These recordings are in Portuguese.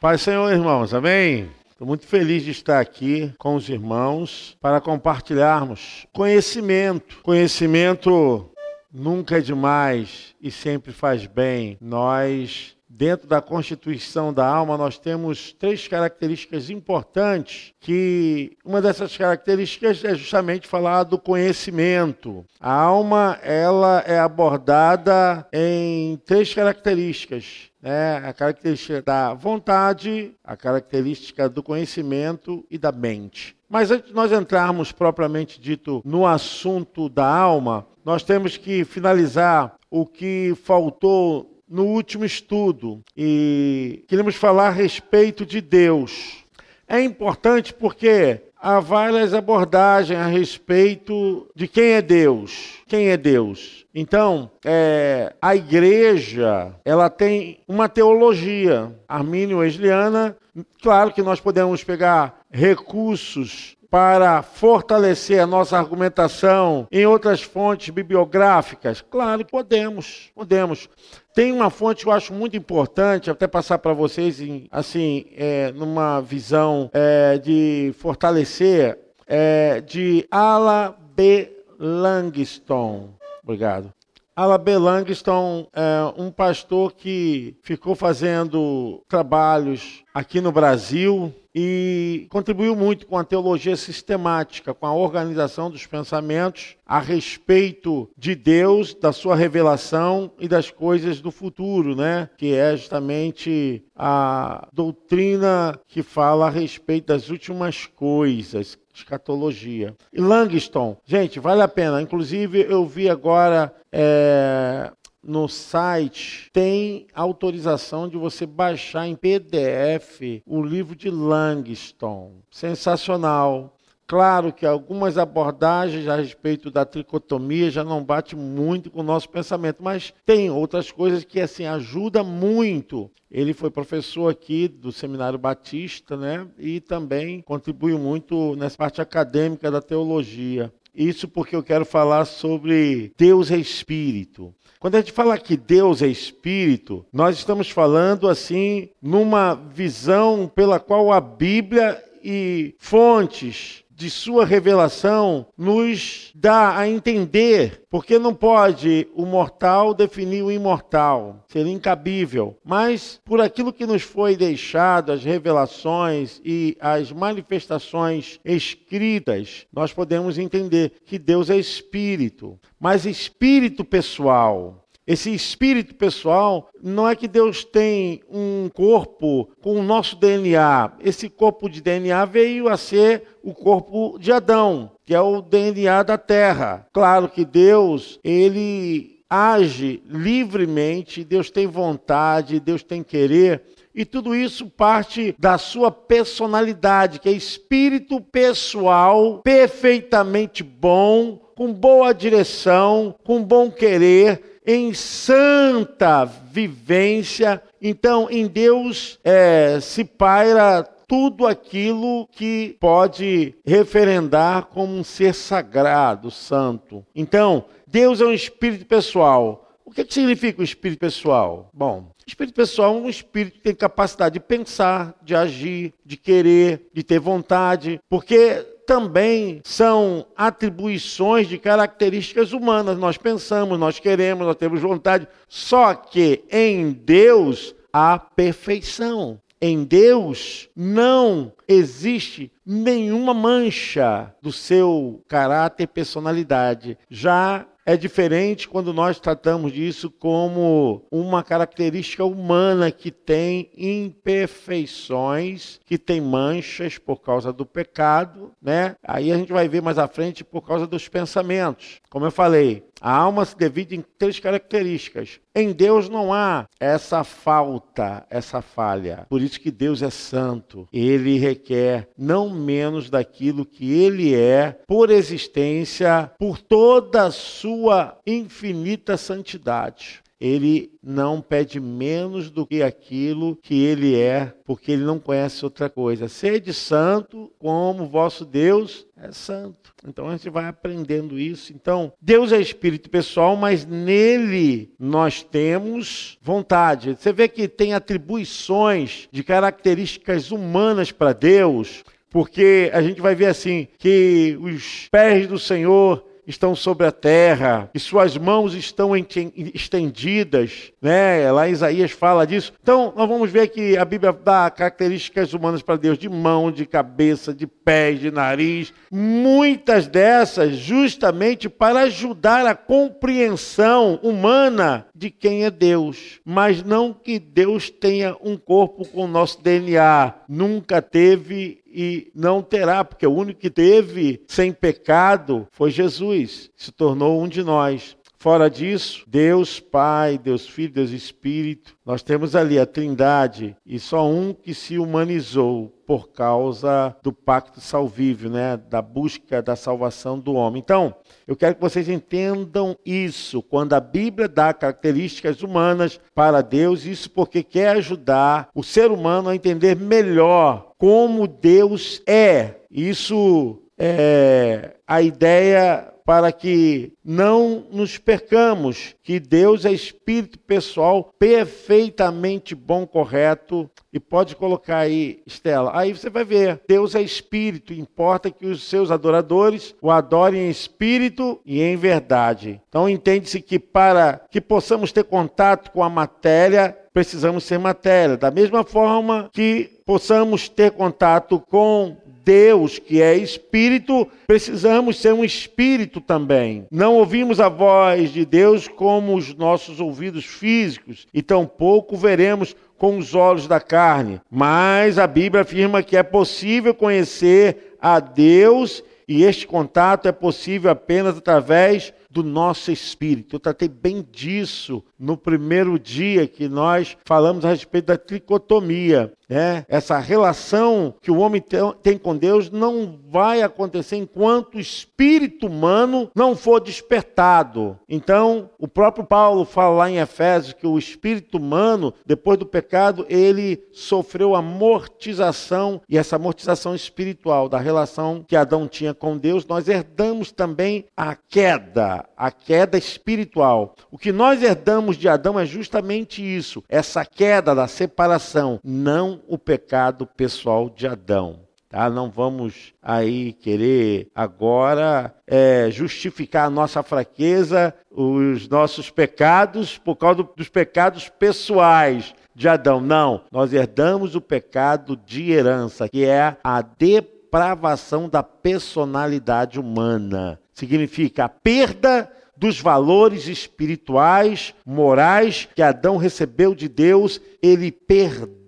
Pai Senhor, irmãos, amém? Estou muito feliz de estar aqui com os irmãos para compartilharmos conhecimento. Conhecimento nunca é demais e sempre faz bem. Nós Dentro da constituição da alma, nós temos três características importantes, que uma dessas características é justamente falar do conhecimento. A alma, ela é abordada em três características. Né? A característica da vontade, a característica do conhecimento e da mente. Mas antes de nós entrarmos propriamente dito no assunto da alma, nós temos que finalizar o que faltou no último estudo e queremos falar a respeito de Deus. É importante porque há várias abordagens a respeito de quem é Deus. Quem é Deus? Então, é, a igreja ela tem uma teologia armínio-wesleyana. Claro que nós podemos pegar recursos para fortalecer a nossa argumentação em outras fontes bibliográficas? Claro podemos, podemos. Tem uma fonte que eu acho muito importante, até passar para vocês, em, assim, é, numa visão é, de fortalecer, é, de Ala B. Langston. Obrigado. Ala B. Langston é um pastor que ficou fazendo trabalhos aqui no Brasil, e contribuiu muito com a teologia sistemática, com a organização dos pensamentos a respeito de Deus, da sua revelação e das coisas do futuro, né? Que é justamente a doutrina que fala a respeito das últimas coisas, escatologia. E Langston, gente, vale a pena. Inclusive, eu vi agora é, no site tem autorização de você baixar em PDF o livro de Langston. Sensacional. Claro que algumas abordagens a respeito da tricotomia já não bate muito com o nosso pensamento, mas tem outras coisas que assim ajuda muito. Ele foi professor aqui do Seminário Batista, né? E também contribuiu muito nessa parte acadêmica da teologia. Isso porque eu quero falar sobre Deus é Espírito. Quando a gente fala que Deus é espírito, nós estamos falando assim numa visão pela qual a Bíblia e fontes de sua revelação nos dá a entender, porque não pode o mortal definir o imortal, seria incabível, mas por aquilo que nos foi deixado, as revelações e as manifestações escritas, nós podemos entender que Deus é espírito, mas espírito pessoal. Esse espírito pessoal, não é que Deus tem um corpo com o nosso DNA. Esse corpo de DNA veio a ser o corpo de Adão, que é o DNA da terra. Claro que Deus, ele age livremente, Deus tem vontade, Deus tem querer, e tudo isso parte da sua personalidade, que é espírito pessoal, perfeitamente bom, com boa direção, com bom querer, em santa vivência. Então, em Deus é, se paira tudo aquilo que pode referendar como um ser sagrado, santo. Então, Deus é um espírito pessoal. O que, que significa o espírito pessoal? Bom, espírito pessoal é um espírito que tem capacidade de pensar, de agir, de querer, de ter vontade, porque também são atribuições de características humanas. Nós pensamos, nós queremos, nós temos vontade. Só que em Deus há perfeição. Em Deus não existe nenhuma mancha do seu caráter e personalidade. Já é diferente quando nós tratamos disso como uma característica humana que tem imperfeições, que tem manchas por causa do pecado, né? Aí a gente vai ver mais à frente por causa dos pensamentos. Como eu falei, a alma se divide em três características. Em Deus não há essa falta, essa falha. Por isso que Deus é santo. Ele requer não menos daquilo que ele é por existência, por toda a sua infinita santidade. Ele não pede menos do que aquilo que ele é, porque ele não conhece outra coisa. Sede santo, como vosso Deus é santo. Então a gente vai aprendendo isso. Então, Deus é espírito pessoal, mas nele nós temos vontade. Você vê que tem atribuições de características humanas para Deus, porque a gente vai ver assim que os pés do Senhor estão sobre a terra, e suas mãos estão estendidas, né? Lá Isaías fala disso. Então, nós vamos ver que a Bíblia dá características humanas para Deus de mão, de cabeça, de pés, de nariz, muitas dessas justamente para ajudar a compreensão humana de quem é Deus, mas não que Deus tenha um corpo com o nosso DNA, nunca teve e não terá, porque o único que teve sem pecado foi Jesus, se tornou um de nós. Fora disso, Deus Pai, Deus Filho, Deus Espírito, nós temos ali a Trindade e só um que se humanizou por causa do pacto salvível, né, da busca da salvação do homem. Então, eu quero que vocês entendam isso. Quando a Bíblia dá características humanas para Deus, isso porque quer ajudar o ser humano a entender melhor como Deus é. Isso é a ideia para que não nos percamos que Deus é espírito pessoal perfeitamente bom, correto. E pode colocar aí, Estela. Aí você vai ver, Deus é espírito, importa que os seus adoradores o adorem em espírito e em verdade. Então entende-se que para que possamos ter contato com a matéria, precisamos ser matéria. Da mesma forma que possamos ter contato com Deus, que é espírito, precisamos ser um espírito também. Não ouvimos a voz de Deus como os nossos ouvidos físicos, e tampouco veremos com os olhos da carne. Mas a Bíblia afirma que é possível conhecer a Deus e este contato é possível apenas através do nosso espírito. Eu tratei bem disso no primeiro dia que nós falamos a respeito da tricotomia. Né? Essa relação que o homem tem com Deus não vai acontecer enquanto o espírito humano não for despertado. Então, o próprio Paulo fala lá em Efésios que o espírito humano, depois do pecado, ele sofreu amortização e essa amortização espiritual da relação que Adão tinha com Deus, nós herdamos também a queda, a queda espiritual. O que nós herdamos de Adão é justamente isso, essa queda da separação, não o pecado pessoal de Adão. Tá? Não vamos aí querer agora é, justificar a nossa fraqueza, os nossos pecados, por causa dos pecados pessoais de Adão. Não, nós herdamos o pecado de herança, que é a depravação da personalidade humana. Significa a perda dos valores espirituais, morais que Adão recebeu de Deus, ele perdeu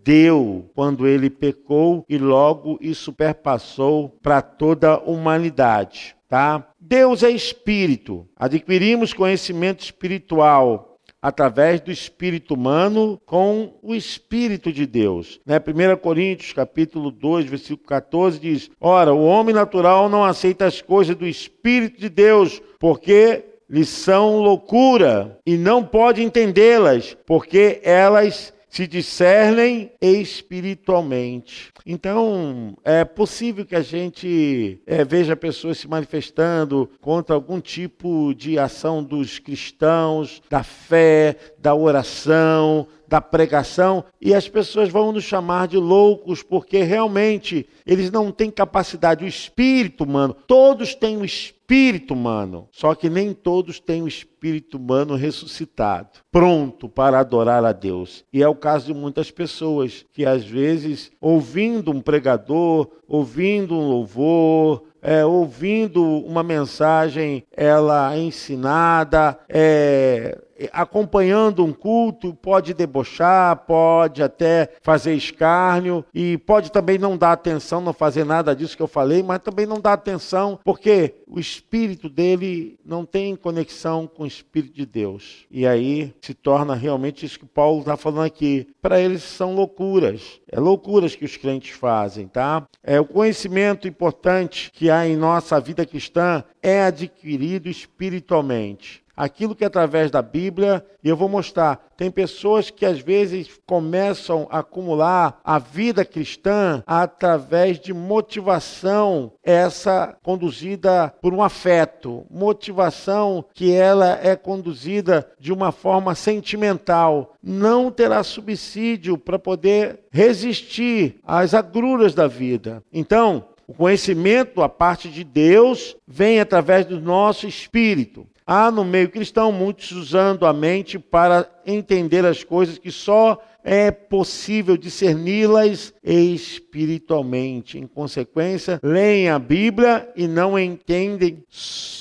quando ele pecou e logo isso perpassou para toda a humanidade, tá? Deus é espírito. Adquirimos conhecimento espiritual através do espírito humano com o espírito de Deus. Né? 1 Coríntios, capítulo 2, versículo 14 diz: "Ora, o homem natural não aceita as coisas do espírito de Deus, porque lhes são loucura e não pode entendê-las, porque elas se discernem espiritualmente. Então, é possível que a gente é, veja pessoas se manifestando contra algum tipo de ação dos cristãos, da fé, da oração, da pregação, e as pessoas vão nos chamar de loucos, porque realmente eles não têm capacidade, o espírito humano, todos têm o espírito humano, só que nem todos têm o espírito humano ressuscitado, pronto para adorar a Deus. E é o caso de muitas pessoas que às vezes, ouvindo um pregador, ouvindo um louvor, é, ouvindo uma mensagem ela ensinada, é, acompanhando um culto, pode debochar, pode até fazer escárnio e pode também não dar atenção, não fazer nada disso que eu falei, mas também não dar atenção, porque o espírito dele não tem conexão com o espírito de Deus. E aí se torna realmente isso que Paulo está falando aqui. Para eles são loucuras. É loucuras que os crentes fazem, tá? É o conhecimento importante que há em nossa vida cristã é adquirido espiritualmente. Aquilo que é através da Bíblia, e eu vou mostrar. Tem pessoas que às vezes começam a acumular a vida cristã através de motivação, essa conduzida por um afeto, motivação que ela é conduzida de uma forma sentimental. Não terá subsídio para poder resistir às agruras da vida. Então, o conhecimento a parte de Deus vem através do nosso espírito. Há no meio cristão muitos usando a mente para entender as coisas que só é possível discerni-las espiritualmente. Em consequência, leem a Bíblia e não entendem,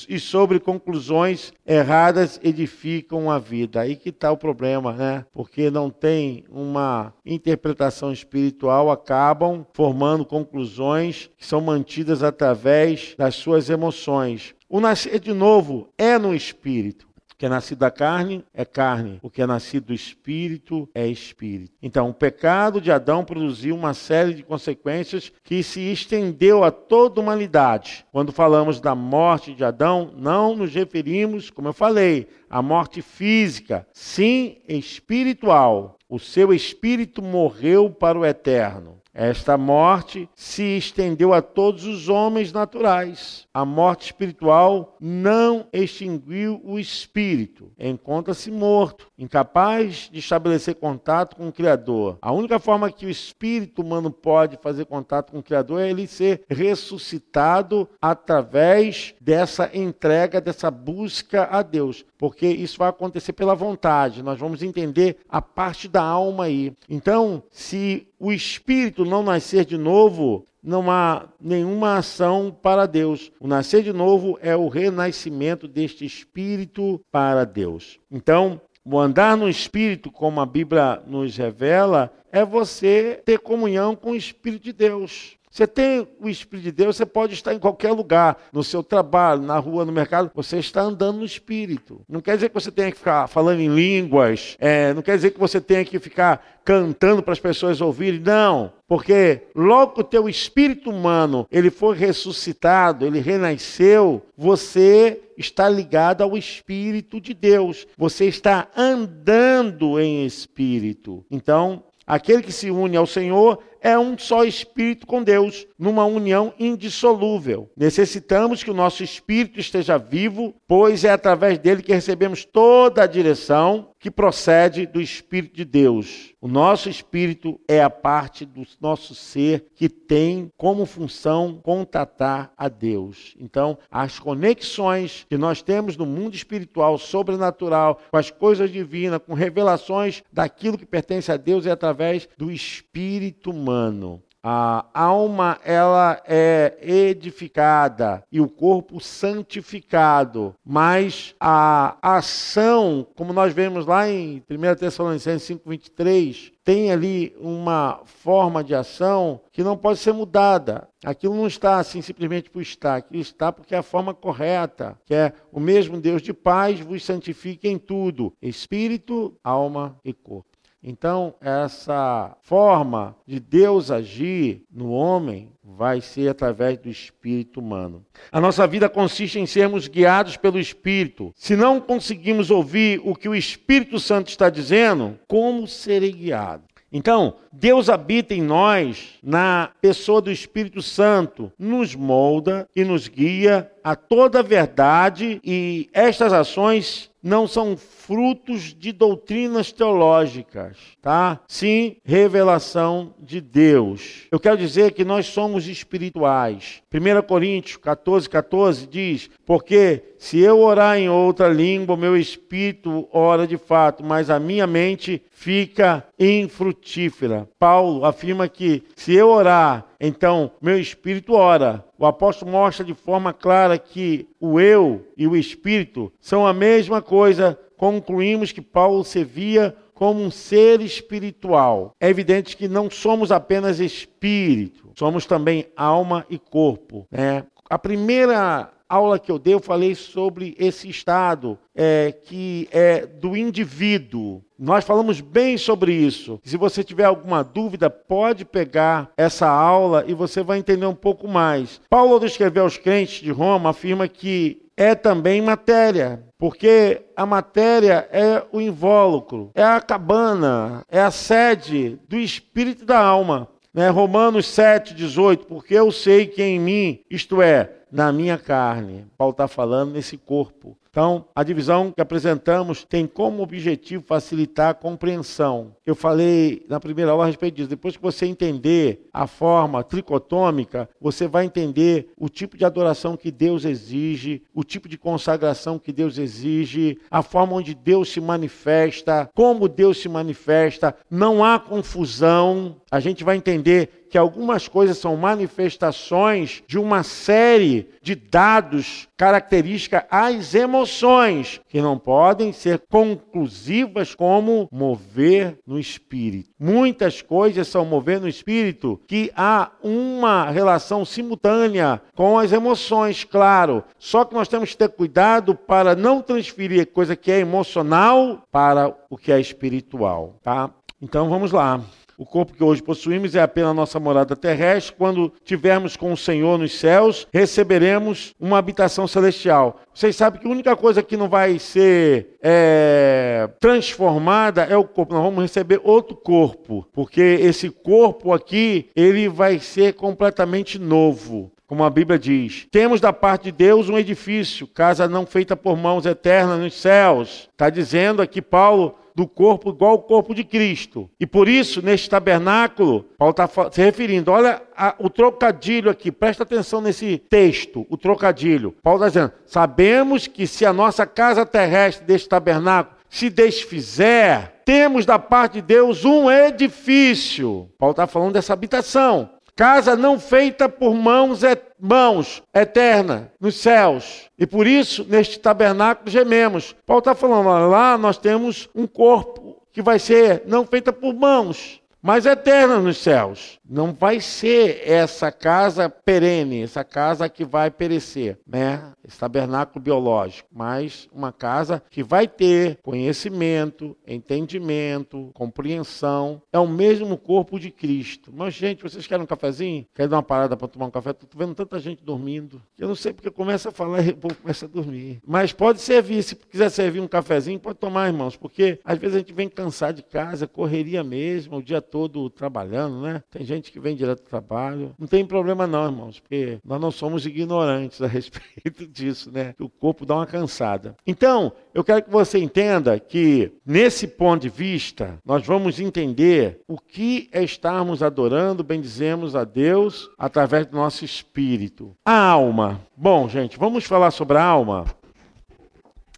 e sobre conclusões erradas edificam a vida. Aí que está o problema, né? Porque não tem uma interpretação espiritual, acabam formando conclusões que são mantidas através das suas emoções. O nascer de novo é no espírito que é nascido da carne é carne, o que é nascido do espírito é espírito. Então, o pecado de Adão produziu uma série de consequências que se estendeu a toda a humanidade. Quando falamos da morte de Adão, não nos referimos, como eu falei, à morte física, sim espiritual. O seu espírito morreu para o eterno. Esta morte se estendeu a todos os homens naturais. A morte espiritual não extinguiu o espírito. Encontra-se morto, incapaz de estabelecer contato com o Criador. A única forma que o espírito humano pode fazer contato com o Criador é ele ser ressuscitado através dessa entrega, dessa busca a Deus. Porque isso vai acontecer pela vontade. Nós vamos entender a parte da alma aí. Então, se o espírito não nascer de novo, não há nenhuma ação para Deus. O nascer de novo é o renascimento deste espírito para Deus. Então, o andar no espírito, como a Bíblia nos revela, é você ter comunhão com o espírito de Deus. Você tem o Espírito de Deus, você pode estar em qualquer lugar, no seu trabalho, na rua, no mercado, você está andando no Espírito. Não quer dizer que você tenha que ficar falando em línguas, é, não quer dizer que você tenha que ficar cantando para as pessoas ouvirem, não. Porque logo que o teu espírito humano ele foi ressuscitado, ele renasceu, você está ligado ao Espírito de Deus. Você está andando em espírito. Então, aquele que se une ao Senhor é um só espírito com Deus, numa união indissolúvel. Necessitamos que o nosso espírito esteja vivo, pois é através dele que recebemos toda a direção que procede do Espírito de Deus. O nosso espírito é a parte do nosso ser que tem como função contatar a Deus. Então, as conexões que nós temos no mundo espiritual, sobrenatural, com as coisas divinas, com revelações daquilo que pertence a Deus, é através do espírito humano. A alma ela é edificada e o corpo santificado, mas a ação, como nós vemos lá em 1 Tessalonicenses 5:23, tem ali uma forma de ação que não pode ser mudada. Aquilo não está assim simplesmente por estar, aquilo está porque é a forma correta, que é o mesmo Deus de paz vos santifique em tudo, espírito, alma e corpo. Então, essa forma de Deus agir no homem vai ser através do espírito humano. A nossa vida consiste em sermos guiados pelo espírito. Se não conseguimos ouvir o que o Espírito Santo está dizendo, como serei guiado? Então, Deus habita em nós na pessoa do Espírito Santo, nos molda e nos guia a toda a verdade, e estas ações não são frutos de doutrinas teológicas, tá? Sim, revelação de Deus. Eu quero dizer que nós somos espirituais. 1 Coríntios 14, 14 diz: Porque se eu orar em outra língua, meu espírito ora de fato, mas a minha mente fica infrutífera. Paulo afirma que se eu orar, então meu espírito ora. O apóstolo mostra de forma clara que o eu e o espírito são a mesma coisa. Concluímos que Paulo se via como um ser espiritual. É evidente que não somos apenas espírito, somos também alma e corpo. Né? A primeira aula que eu dei, eu falei sobre esse estado é, que é do indivíduo. Nós falamos bem sobre isso. Se você tiver alguma dúvida, pode pegar essa aula e você vai entender um pouco mais. Paulo, ao escrever aos crentes de Roma, afirma que é também matéria. Porque a matéria é o invólucro, é a cabana, é a sede do espírito e da alma. Né? Romanos 7, 18, porque eu sei que em mim, isto é, na minha carne. Paulo está falando nesse corpo. Então, a divisão que apresentamos tem como objetivo facilitar a compreensão. Eu falei na primeira aula a respeito disso. Depois que você entender a forma tricotômica, você vai entender o tipo de adoração que Deus exige, o tipo de consagração que Deus exige, a forma onde Deus se manifesta, como Deus se manifesta. Não há confusão. A gente vai entender que algumas coisas são manifestações de uma série de dados características às emoções, que não podem ser conclusivas como mover no espírito. Muitas coisas são mover no espírito que há uma relação simultânea com as emoções, claro. Só que nós temos que ter cuidado para não transferir coisa que é emocional para o que é espiritual, tá? Então vamos lá. O corpo que hoje possuímos é apenas nossa morada terrestre. Quando tivermos com o Senhor nos céus, receberemos uma habitação celestial. Vocês sabem que a única coisa que não vai ser é, transformada é o corpo. Nós vamos receber outro corpo, porque esse corpo aqui ele vai ser completamente novo como a Bíblia diz. Temos da parte de Deus um edifício, casa não feita por mãos eternas nos céus. Está dizendo aqui Paulo do corpo igual ao corpo de Cristo. E por isso, neste tabernáculo, Paulo está se referindo, olha a, o trocadilho aqui, presta atenção nesse texto, o trocadilho. Paulo está dizendo: sabemos que se a nossa casa terrestre deste tabernáculo se desfizer, temos da parte de Deus um edifício. Paulo está falando dessa habitação. Casa não feita por mãos, et mãos eterna nos céus. E por isso, neste tabernáculo, gememos. Paulo está falando, lá nós temos um corpo que vai ser não feita por mãos, mas eterna nos céus. Não vai ser essa casa perene, essa casa que vai perecer, né? Esse tabernáculo biológico, mas uma casa que vai ter conhecimento, entendimento, compreensão. É o mesmo corpo de Cristo. Mas, gente, vocês querem um cafezinho? Querem dar uma parada para tomar um café? Estou vendo tanta gente dormindo. Eu não sei porque começa a falar e o povo começa a dormir. Mas pode servir, se quiser servir um cafezinho, pode tomar, irmãos, porque às vezes a gente vem cansado de casa, correria mesmo, o dia todo trabalhando, né? Tem gente que vem direto do trabalho. Não tem problema não, irmãos, porque nós não somos ignorantes a respeito disso, né? O corpo dá uma cansada. Então, eu quero que você entenda que, nesse ponto de vista, nós vamos entender o que é estarmos adorando, bendizemos a Deus através do nosso espírito. A alma. Bom, gente, vamos falar sobre a alma.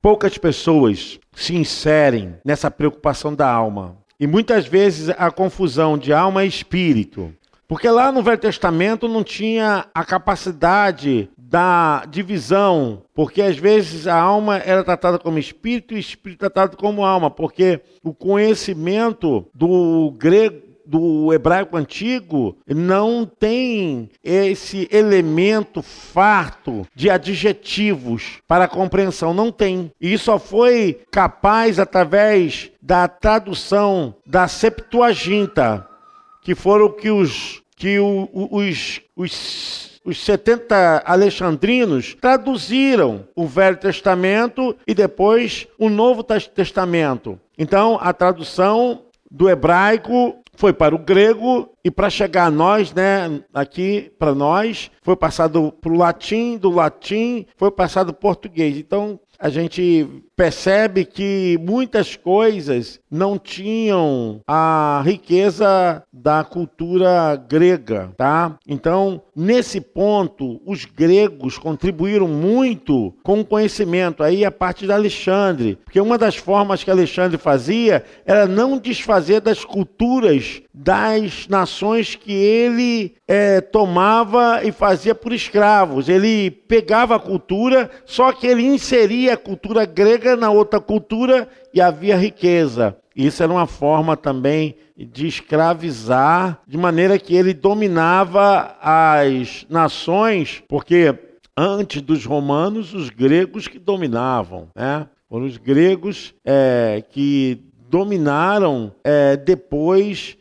Poucas pessoas se inserem nessa preocupação da alma. E muitas vezes a confusão de alma e espírito. Porque lá no Velho Testamento não tinha a capacidade da divisão, porque às vezes a alma era tratada como espírito e o espírito tratado como alma, porque o conhecimento do grego do hebraico antigo não tem esse elemento farto de adjetivos para compreensão, não tem. E só foi capaz através da tradução da Septuaginta, que foram que os que o, os, os os 70 alexandrinos traduziram o Velho Testamento e depois o Novo Testamento. Então, a tradução do hebraico foi para o grego e para chegar a nós, né, aqui para nós, foi passado para o latim, do latim foi passado para o português. Então, a gente percebe que muitas coisas não tinham a riqueza da cultura grega, tá? Então, nesse ponto, os gregos contribuíram muito com o conhecimento. Aí a parte de Alexandre, porque uma das formas que Alexandre fazia era não desfazer das culturas das nações que ele é, tomava e fazia por escravos. Ele pegava a cultura, só que ele inseria a cultura grega na outra cultura e havia riqueza. Isso era uma forma também de escravizar, de maneira que ele dominava as nações, porque antes dos romanos, os gregos que dominavam, né? Foram os gregos é, que dominaram é, depois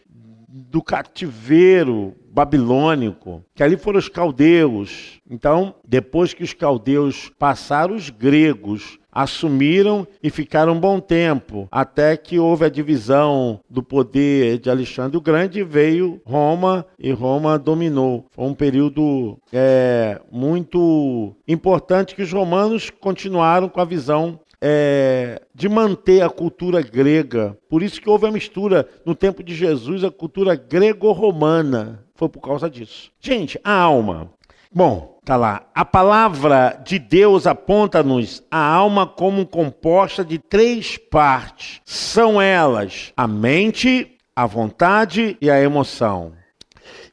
do cativeiro babilônico, que ali foram os caldeus. Então, depois que os caldeus passaram, os gregos assumiram e ficaram um bom tempo, até que houve a divisão do poder de Alexandre o Grande veio Roma e Roma dominou. Foi um período é, muito importante que os romanos continuaram com a visão é, de manter a cultura grega. Por isso que houve a mistura no tempo de Jesus, a cultura grego-romana. Foi por causa disso. Gente, a alma. Bom, tá lá. A palavra de Deus aponta-nos a alma como composta de três partes. São elas a mente, a vontade e a emoção.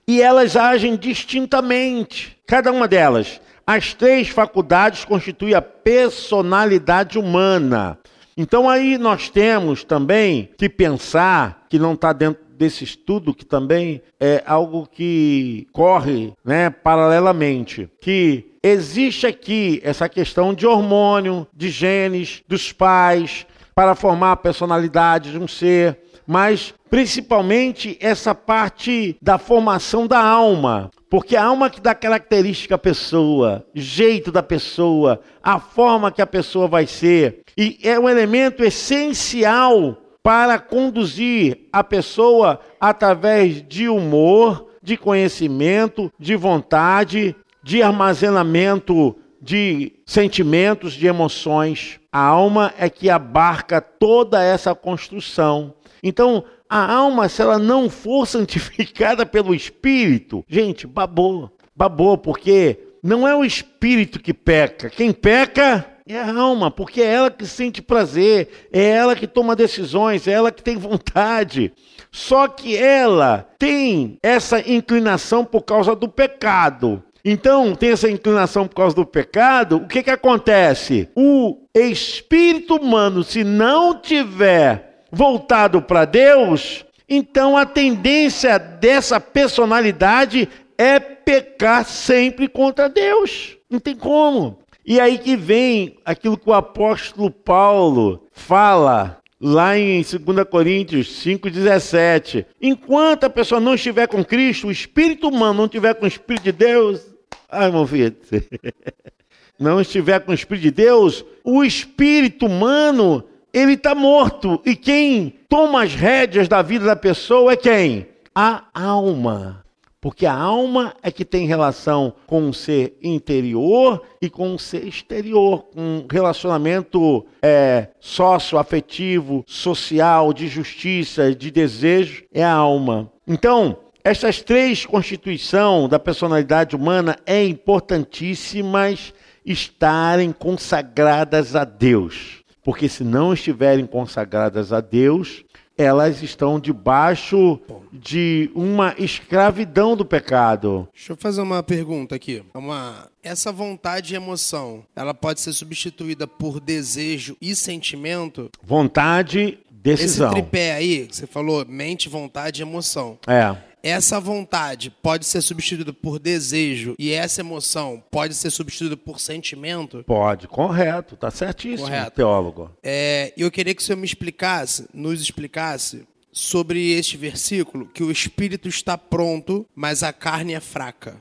E elas agem distintamente, cada uma delas. As três faculdades constituem a personalidade humana. Então aí nós temos também que pensar que não está dentro desse estudo que também é algo que corre, né, paralelamente, que existe aqui essa questão de hormônio, de genes, dos pais para formar a personalidade de um ser, mas principalmente essa parte da formação da alma. Porque a alma que dá característica à pessoa, jeito da pessoa, a forma que a pessoa vai ser, e é um elemento essencial para conduzir a pessoa através de humor, de conhecimento, de vontade, de armazenamento de sentimentos, de emoções. A alma é que abarca toda essa construção. Então, a alma, se ela não for santificada pelo Espírito, gente, babou, babou, porque não é o Espírito que peca. Quem peca é a alma, porque é ela que sente prazer, é ela que toma decisões, é ela que tem vontade. Só que ela tem essa inclinação por causa do pecado. Então, tem essa inclinação por causa do pecado, o que, que acontece? O espírito humano, se não tiver voltado para Deus, então a tendência dessa personalidade é pecar sempre contra Deus. Não tem como. E aí que vem aquilo que o apóstolo Paulo fala lá em 2 Coríntios 5,17. Enquanto a pessoa não estiver com Cristo, o espírito humano não estiver com o Espírito de Deus, ai, irmão filho, não estiver com o Espírito de Deus, o espírito humano, ele está morto. E quem toma as rédeas da vida da pessoa é quem? A alma. Porque a alma é que tem relação com o ser interior e com o ser exterior, com relacionamento é, sócio-afetivo, social, de justiça, de desejo, é a alma. Então, essas três constituições da personalidade humana é importantíssimas estarem consagradas a Deus. Porque se não estiverem consagradas a Deus, elas estão debaixo de uma escravidão do pecado. Deixa eu fazer uma pergunta aqui. Uma... Essa vontade e emoção, ela pode ser substituída por desejo e sentimento? Vontade, decisão. Esse tripé aí, você falou mente, vontade e emoção. É essa vontade pode ser substituída por desejo e essa emoção pode ser substituída por sentimento? Pode, correto, tá certíssimo, correto. teólogo. É, eu queria que o senhor me explicasse, nos explicasse sobre este versículo, que o espírito está pronto, mas a carne é fraca.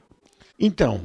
Então,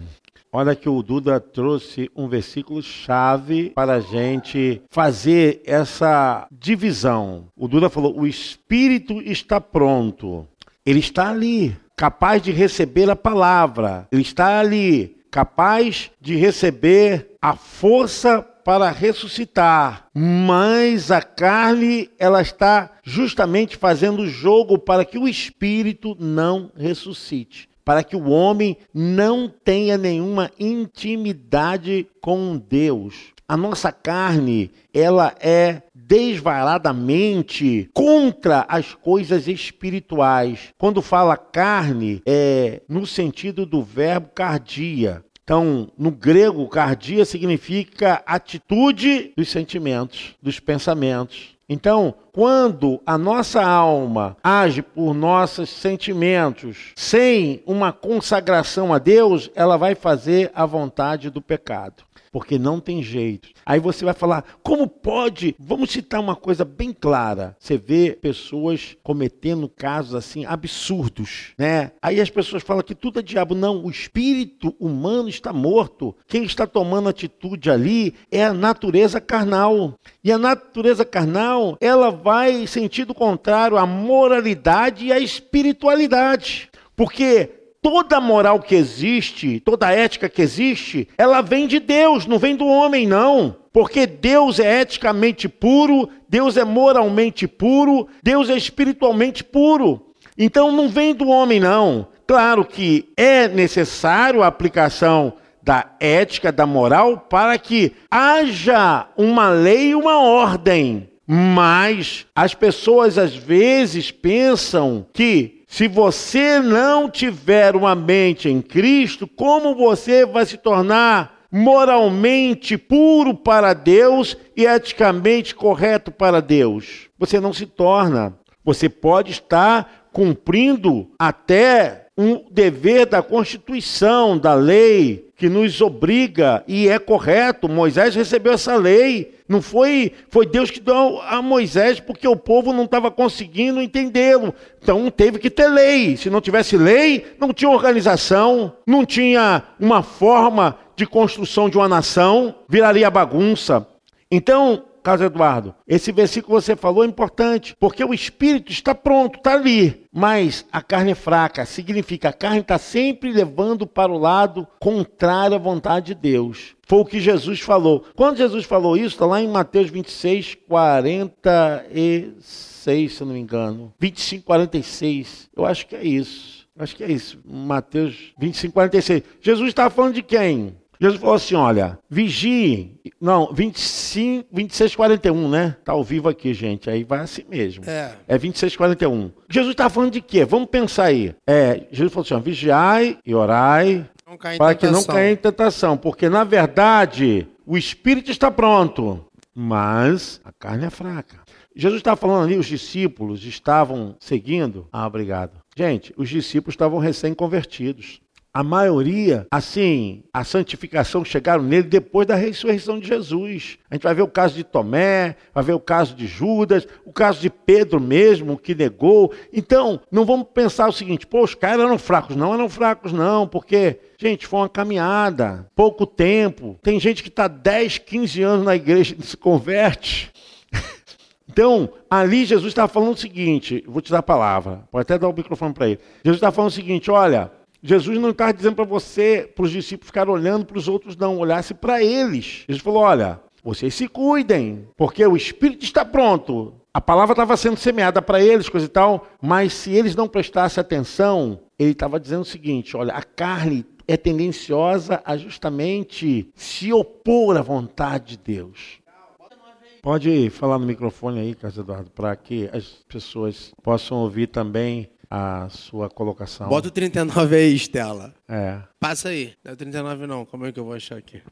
Olha que o Duda trouxe um versículo chave para a gente fazer essa divisão. O Duda falou: o espírito está pronto, ele está ali, capaz de receber a palavra. Ele está ali, capaz de receber a força para ressuscitar. Mas a carne, ela está justamente fazendo jogo para que o espírito não ressuscite para que o homem não tenha nenhuma intimidade com Deus. A nossa carne, ela é desvaradamente contra as coisas espirituais. Quando fala carne, é no sentido do verbo cardia. Então, no grego, cardia significa atitude dos sentimentos, dos pensamentos. Então, quando a nossa alma age por nossos sentimentos sem uma consagração a Deus, ela vai fazer a vontade do pecado porque não tem jeito. Aí você vai falar, como pode? Vamos citar uma coisa bem clara. Você vê pessoas cometendo casos assim absurdos, né? Aí as pessoas falam que tudo é diabo. Não, o espírito humano está morto. Quem está tomando atitude ali é a natureza carnal. E a natureza carnal, ela vai em sentido contrário à moralidade e à espiritualidade. Porque toda moral que existe, toda ética que existe, ela vem de Deus, não vem do homem, não. Porque Deus é eticamente puro, Deus é moralmente puro, Deus é espiritualmente puro. Então não vem do homem, não. Claro que é necessário a aplicação da ética, da moral, para que haja uma lei e uma ordem. Mas as pessoas às vezes pensam que se você não tiver uma mente em Cristo, como você vai se tornar moralmente puro para Deus e eticamente correto para Deus? Você não se torna. Você pode estar cumprindo até um dever da Constituição, da lei, que nos obriga, e é correto, Moisés recebeu essa lei. Não foi, foi Deus que deu a Moisés porque o povo não estava conseguindo entendê-lo. Então teve que ter lei. Se não tivesse lei, não tinha organização, não tinha uma forma de construção de uma nação, viraria bagunça. Então, Carlos Eduardo, esse versículo que você falou é importante, porque o espírito está pronto, está ali, mas a carne é fraca, significa a carne está sempre levando para o lado contrário à vontade de Deus. Foi o que Jesus falou. Quando Jesus falou isso, está lá em Mateus 26, 46, se eu não me engano. 25, 46. Eu acho que é isso. Acho que é isso. Mateus 25, 46. Jesus estava falando de quem? Jesus falou assim: olha, vigie. Não, 25, 26, 41, né? Tá ao vivo aqui, gente. Aí vai assim mesmo. É. É 26, 41. Jesus está falando de quê? Vamos pensar aí. É, Jesus falou assim: ó, vigiai e orai. para que não caia em tentação. Porque, na verdade, o espírito está pronto, mas a carne é fraca. Jesus está falando ali, os discípulos estavam seguindo. Ah, obrigado. Gente, os discípulos estavam recém-convertidos. A maioria, assim, a santificação chegaram nele depois da ressurreição de Jesus. A gente vai ver o caso de Tomé, vai ver o caso de Judas, o caso de Pedro mesmo, que negou. Então, não vamos pensar o seguinte, pô, os caras eram fracos. Não eram fracos, não, porque, gente, foi uma caminhada, pouco tempo. Tem gente que está 10, 15 anos na igreja e se converte. Então, ali Jesus está falando o seguinte, vou te dar a palavra, pode até dar o microfone para ele. Jesus está falando o seguinte, olha, Jesus não está dizendo para você, para os discípulos ficar olhando para os outros, não, olhasse para eles. Jesus falou: olha, vocês se cuidem, porque o Espírito está pronto. A palavra estava sendo semeada para eles, coisa e tal, mas se eles não prestassem atenção, ele estava dizendo o seguinte: olha, a carne é tendenciosa a justamente se opor à vontade de Deus. Pode falar no microfone aí, Carlos Eduardo, para que as pessoas possam ouvir também a sua colocação. Bota o 39 aí, Estela. É. Passa aí. Não é o 39 não. Como é que eu vou achar aqui?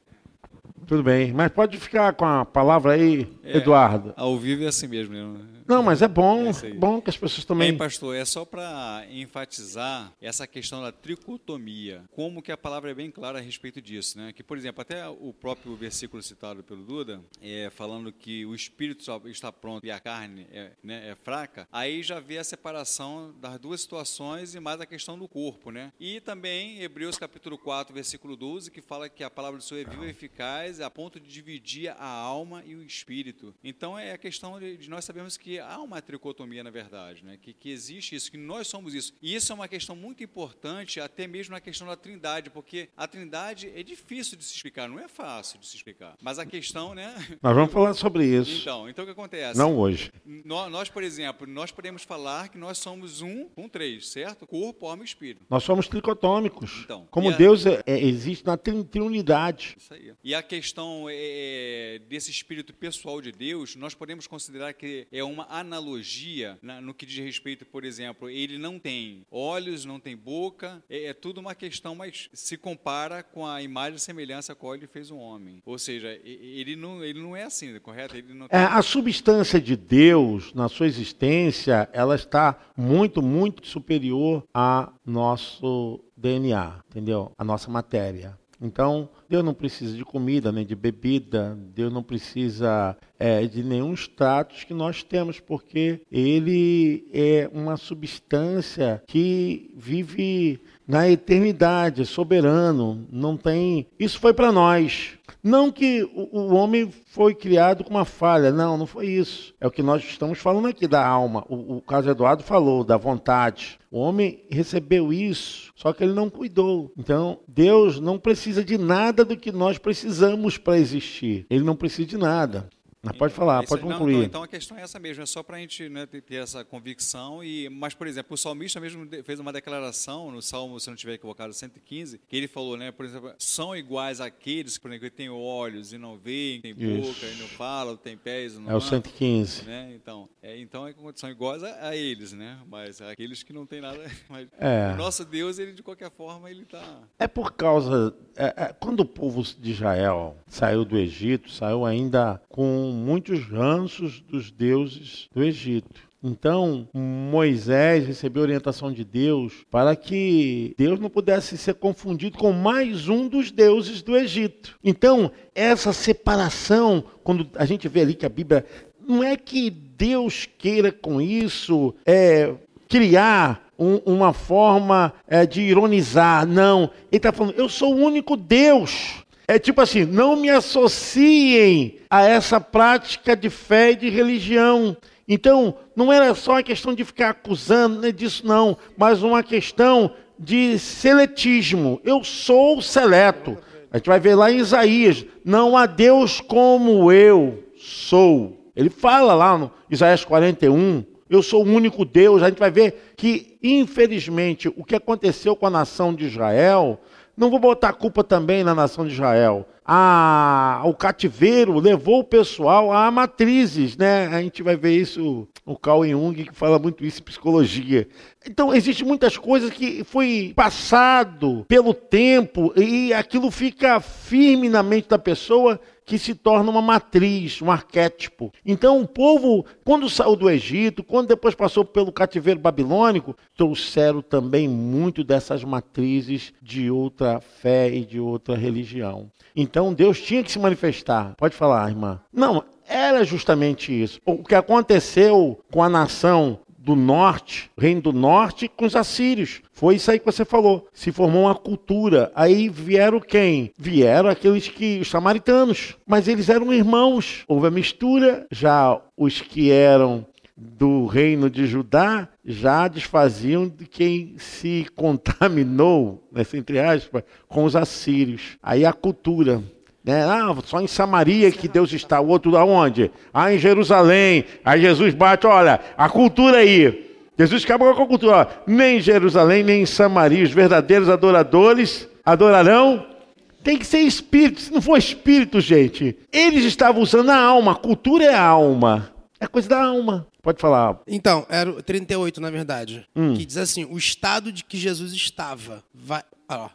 Tudo bem, mas pode ficar com a palavra aí, é, Eduardo. Ao vivo é assim mesmo. Né? Não, mas é bom, é bom que as pessoas também... Bem, pastor, é só para enfatizar essa questão da tricotomia, como que a palavra é bem clara a respeito disso, né? Que, por exemplo, até o próprio versículo citado pelo Duda, é, falando que o espírito está pronto e a carne é, né, é fraca, aí já vê a separação das duas situações e mais a questão do corpo, né? E também Hebreus capítulo 4, versículo 12, que fala que a palavra do Senhor é viva e eficaz a ponto de dividir a alma e o espírito. Então é a questão de nós sabemos que há uma tricotomia na verdade, né? que, que existe isso, que nós somos isso. E isso é uma questão muito importante, até mesmo na questão da trindade, porque a trindade é difícil de se explicar, não é fácil de se explicar. Mas a questão, né? Nós vamos falar sobre isso. Então, então o que acontece? Não hoje. Nós, nós por exemplo, nós podemos falar que nós somos um com três, certo? Corpo, alma e espírito. Nós somos tricotômicos. Então, Como a... Deus é, é, existe na triunidade. Isso aí. E a questão é, é, desse espírito pessoal de Deus, nós podemos considerar que é uma uma analogia na, no que diz respeito, por exemplo, ele não tem olhos, não tem boca, é, é tudo uma questão, mas se compara com a imagem e semelhança a qual ele fez um homem. Ou seja, ele não, ele não é assim, correto? Ele não é, a substância de Deus, na sua existência, ela está muito, muito superior a nosso DNA, entendeu? A nossa matéria. Então, Deus não precisa de comida nem de bebida, Deus não precisa é, de nenhum status que nós temos, porque Ele é uma substância que vive na eternidade, é soberano, não tem. Isso foi para nós. Não que o, homem foi criado com uma falha, não, não foi isso. É o que nós estamos falando aqui da alma. O, o caso Eduardo falou da vontade. O homem recebeu isso, só que ele não cuidou. Então, Deus não precisa de nada do que nós precisamos para existir. Ele não precisa de nada. Mas pode falar, pode concluir. Não, então, então, a questão é essa mesmo, é só para a gente né, ter essa convicção. E, mas, por exemplo, o salmista mesmo fez uma declaração no Salmo, se não estiver equivocado, 115, que ele falou, né, por exemplo, são iguais àqueles por exemplo, que têm olhos e não veem, têm boca e não falam, têm pés e não É o 115. Né? Então, é, então é, são iguais a, a, eles, né? Mas aqueles que não têm nada. Mas é. O nosso Deus, ele de qualquer forma, ele está. É por causa. É, é, quando o povo de Israel saiu do Egito, saiu ainda com muitos ranços dos deuses do Egito. Então, Moisés recebeu orientação de Deus para que Deus não pudesse ser confundido com mais um dos deuses do Egito. Então, essa separação, quando a gente vê ali que a Bíblia. Não é que Deus queira com isso é, criar um, uma forma é, de ironizar. Não. Ele está falando, eu sou o único Deus. É tipo assim, não me associem a essa prática de fé e de religião. Então, não era só uma questão de ficar acusando né, disso, não, mas uma questão de seletismo. Eu sou seleto. A gente vai ver lá em Isaías: não há Deus como eu sou. Ele fala lá no Isaías 41, eu sou o único Deus. A gente vai ver que, infelizmente, o que aconteceu com a nação de Israel não vou botar a culpa também na nação de Israel. Ah, o cativeiro levou o pessoal a matrizes, né? A gente vai ver isso, o Carl Jung que fala muito isso em psicologia. Então, existem muitas coisas que foi passado pelo tempo e aquilo fica firme na mente da pessoa que se torna uma matriz, um arquétipo. Então, o povo, quando saiu do Egito, quando depois passou pelo cativeiro babilônico, trouxeram também muito dessas matrizes de outra fé e de outra religião. Então, Deus tinha que se manifestar. Pode falar, irmã. Não, era justamente isso. O que aconteceu com a nação do norte, reino do norte, com os assírios. Foi isso aí que você falou. Se formou uma cultura. Aí vieram quem? Vieram aqueles que, os samaritanos. Mas eles eram irmãos. Houve a mistura. Já os que eram do reino de Judá já desfaziam de quem se contaminou, nessa entre aspas, com os assírios. Aí a cultura. Né? Ah, só em Samaria que Deus está, o outro aonde? Ah, em Jerusalém. Aí Jesus bate, olha, a cultura aí. Jesus acabou com a cultura. Nem em Jerusalém, nem em Samaria, os verdadeiros adoradores adorarão. Tem que ser espírito. Se não for espírito, gente, eles estavam usando a alma. A cultura é a alma. É coisa da alma. Pode falar. Então, era o 38, na verdade. Hum. Que diz assim: o estado de que Jesus estava. Vai,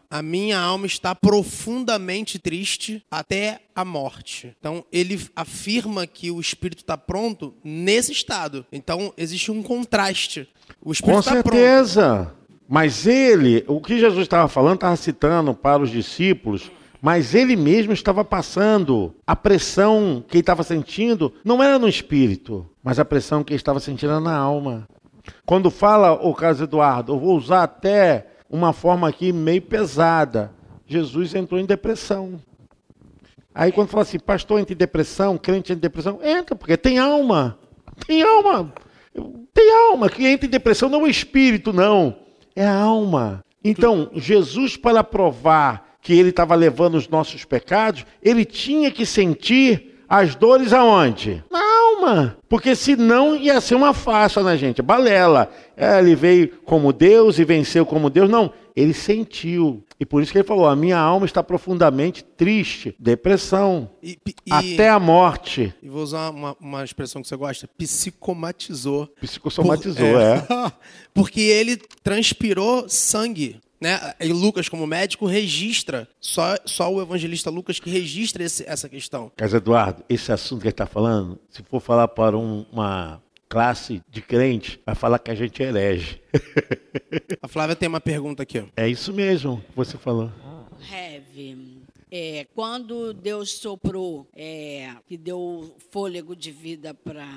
a minha alma está profundamente triste até a morte. Então, ele afirma que o espírito está pronto nesse estado. Então, existe um contraste. O espírito Com tá certeza. Mas ele, o que Jesus estava falando, estava citando para os discípulos mas ele mesmo estava passando. A pressão que ele estava sentindo não era no espírito, mas a pressão que ele estava sentindo era na alma. Quando fala o Carlos Eduardo, eu vou usar até uma forma aqui meio pesada. Jesus entrou em depressão. Aí quando fala assim, pastor entra em depressão, crente entra em depressão, entra, porque tem alma. Tem alma. Tem alma. Que entra em depressão não é o espírito, não. É a alma. Então, Jesus, para provar que ele estava levando os nossos pecados, ele tinha que sentir as dores aonde? Na alma. Porque senão ia ser uma farsa, né, gente? Balela. É, ele veio como Deus e venceu como Deus. Não, ele sentiu. E por isso que ele falou: a minha alma está profundamente triste, depressão, e, e, até a morte. E vou usar uma, uma expressão que você gosta: psicomatizou. Psicosomatizou, por, é. é. Porque ele transpirou sangue. Né? E Lucas, como médico, registra, só, só o evangelista Lucas que registra esse, essa questão. Carlos Eduardo, esse assunto que ele está falando, se for falar para um, uma classe de crente, vai falar que a gente é herege. A Flávia tem uma pergunta aqui. É isso mesmo que você falou. Heavy. É, quando Deus soprou, é, que deu fôlego de vida para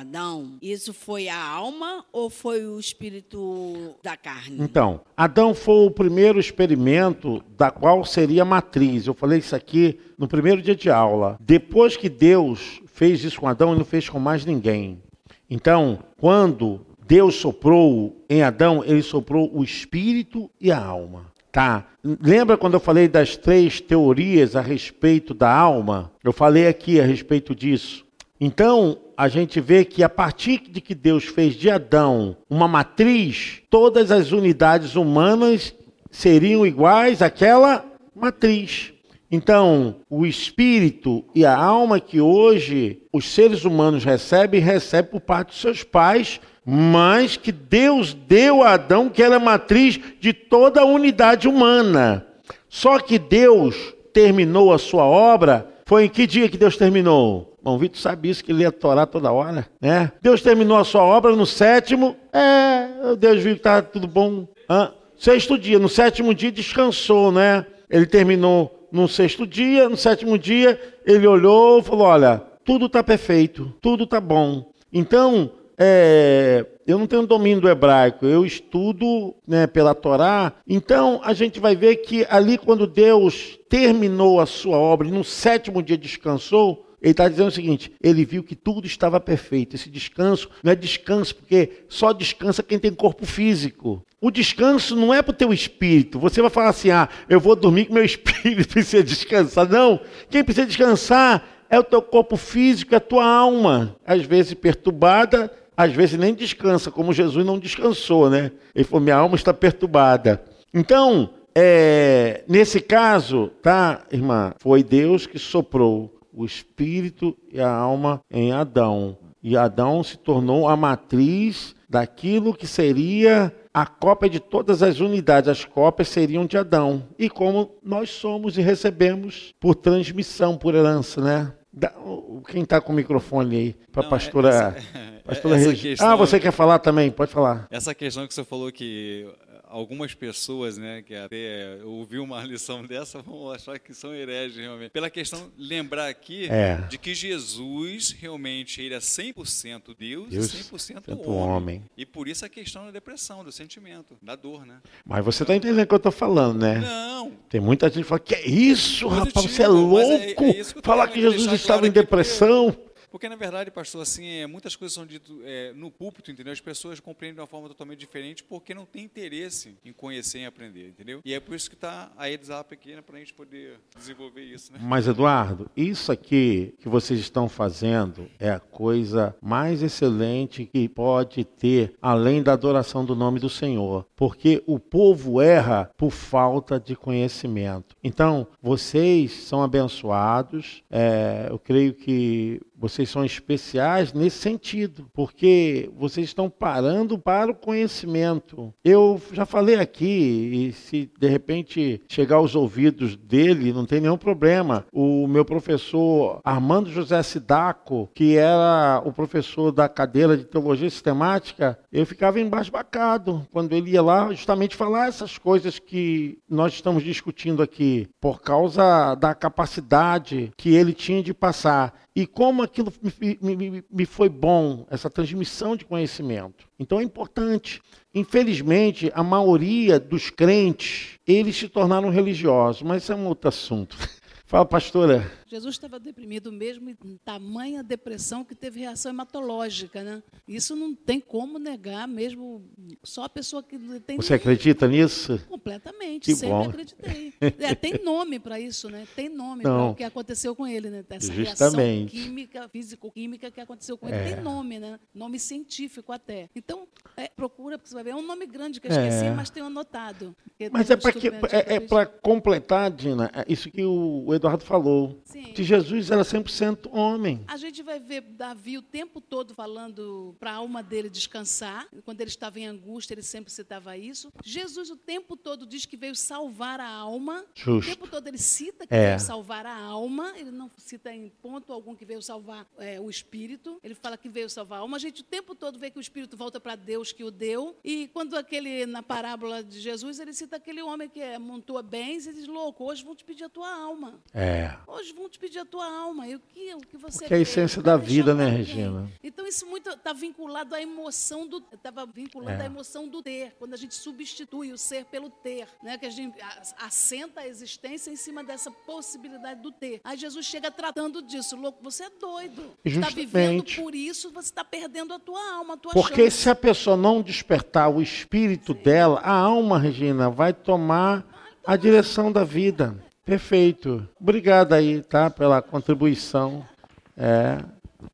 Adão, isso foi a alma ou foi o espírito da carne? Então, Adão foi o primeiro experimento da qual seria a matriz. Eu falei isso aqui no primeiro dia de aula. Depois que Deus fez isso com Adão, ele não fez com mais ninguém. Então, quando Deus soprou em Adão, ele soprou o espírito e a alma. Tá. Lembra quando eu falei das três teorias a respeito da alma? Eu falei aqui a respeito disso. Então, a gente vê que a partir de que Deus fez de Adão uma matriz, todas as unidades humanas seriam iguais àquela matriz. Então, o espírito e a alma que hoje os seres humanos recebem, recebem por parte dos seus pais, mas que Deus deu a Adão, que era a matriz de toda a unidade humana. Só que Deus terminou a sua obra, foi em que dia que Deus terminou? Bom, Vitor sabe isso, que ele ia torar toda hora, né? Deus terminou a sua obra no sétimo, é, Deus viu que estava tudo bom. Hã? Sexto dia, no sétimo dia descansou, né? Ele terminou no sexto dia, no sétimo dia, ele olhou e falou: Olha, tudo está perfeito, tudo está bom. Então, é, eu não tenho domínio do hebraico, eu estudo né, pela Torá. Então a gente vai ver que ali, quando Deus terminou a sua obra no sétimo dia descansou, ele está dizendo o seguinte: ele viu que tudo estava perfeito. Esse descanso não é descanso, porque só descansa quem tem corpo físico. O descanso não é para o teu espírito. Você vai falar assim: ah, eu vou dormir que meu espírito precisa descansar. Não. Quem precisa descansar é o teu corpo físico, é a tua alma. Às vezes perturbada, às vezes nem descansa, como Jesus não descansou, né? Ele falou: minha alma está perturbada. Então, é, nesse caso, tá, irmã? Foi Deus que soprou o espírito e a alma em Adão. E Adão se tornou a matriz daquilo que seria a cópia de todas as unidades. As cópias seriam de Adão. E como nós somos e recebemos por transmissão, por herança, né? Quem está com o microfone aí? Para a pastora. Essa, pastora essa questão, ah, você quer falar também? Pode falar. Essa questão que você falou que algumas pessoas, né, que até ouviu uma lição dessa, vão achar que são hereges realmente. Pela questão, lembrar aqui é. de que Jesus realmente ele é 100% Deus, Deus e 100% homem. homem. E por isso a questão da depressão, do sentimento, da dor, né? Mas você está entendendo o que eu estou falando, né? Não. Tem muita gente que fala, que é isso, Positivo, rapaz, você é louco? É, é Falar que Jesus estava em depressão. Porque porque, na verdade, pastor, assim, é, muitas coisas são ditas é, no púlpito, entendeu? As pessoas compreendem de uma forma totalmente diferente porque não tem interesse em conhecer e aprender, entendeu? E é por isso que está a EDSA pequena para a gente poder desenvolver isso, né? Mas, Eduardo, isso aqui que vocês estão fazendo é a coisa mais excelente que pode ter, além da adoração do nome do Senhor. Porque o povo erra por falta de conhecimento. Então, vocês são abençoados. É, eu creio que vocês são especiais nesse sentido, porque vocês estão parando para o conhecimento. Eu já falei aqui, e se de repente chegar aos ouvidos dele, não tem nenhum problema. O meu professor Armando José Sidaco, que era o professor da cadeira de teologia sistemática, eu ficava embasbacado quando ele ia lá justamente falar essas coisas que nós estamos discutindo aqui, por causa da capacidade que ele tinha de passar e como aquilo me, me, me, foi bom, essa transmissão de conhecimento. Então é importante. Infelizmente, a maioria dos crentes, eles se tornaram religiosos, mas isso é um outro assunto. Fala, pastora. Jesus estava deprimido mesmo, em tamanha depressão que teve reação hematológica, né? Isso não tem como negar, mesmo só a pessoa que tem. Você acredita nisso? Completamente, que sempre bom. acreditei. É, tem nome para isso, né? Tem nome para o que aconteceu com ele, né? Essa Justamente. reação química, físico-química que aconteceu com ele. É. Tem nome, né? Nome científico até. Então, é, procura, porque você vai ver. É um nome grande que eu esqueci, É. mas tenho anotado. Mas é para é, para completar, Dina, é isso que o o Eduardo falou. Sim. Que Jesus era 100% homem. A gente vai ver Davi o tempo todo falando para a alma dele descansar. Quando ele estava em angústia, ele sempre citava isso. Jesus o tempo todo diz que veio salvar a alma. Justo. O tempo todo ele cita que É. veio salvar a alma. Ele não cita em ponto algum que veio salvar é, o espírito. Ele fala que veio salvar a alma. A gente o tempo todo vê que o espírito volta para Deus que o deu. E quando aquele na parábola de Jesus, ele cita aquele homem que é, montou bens e diz: "Louco, hoje vão te pedir a tua alma". É. Hoje vão te pedir a tua alma. O que, o que você Porque é a essência da vida, né, Regina? Então isso muito está vinculado à emoção do estava vinculado É. à emoção do ter, quando a gente substitui o ser pelo ter, né? Que a gente assenta a existência em cima dessa possibilidade do ter. Aí Jesus chega tratando disso, louco, você é doido. Está vivendo por isso, você está perdendo a tua alma, a tua Porque chance. se a pessoa não despertar o espírito dela, a alma, Regina, vai tomar a direção da vida. Perfeito. Obrigado aí, tá, pela contribuição. É.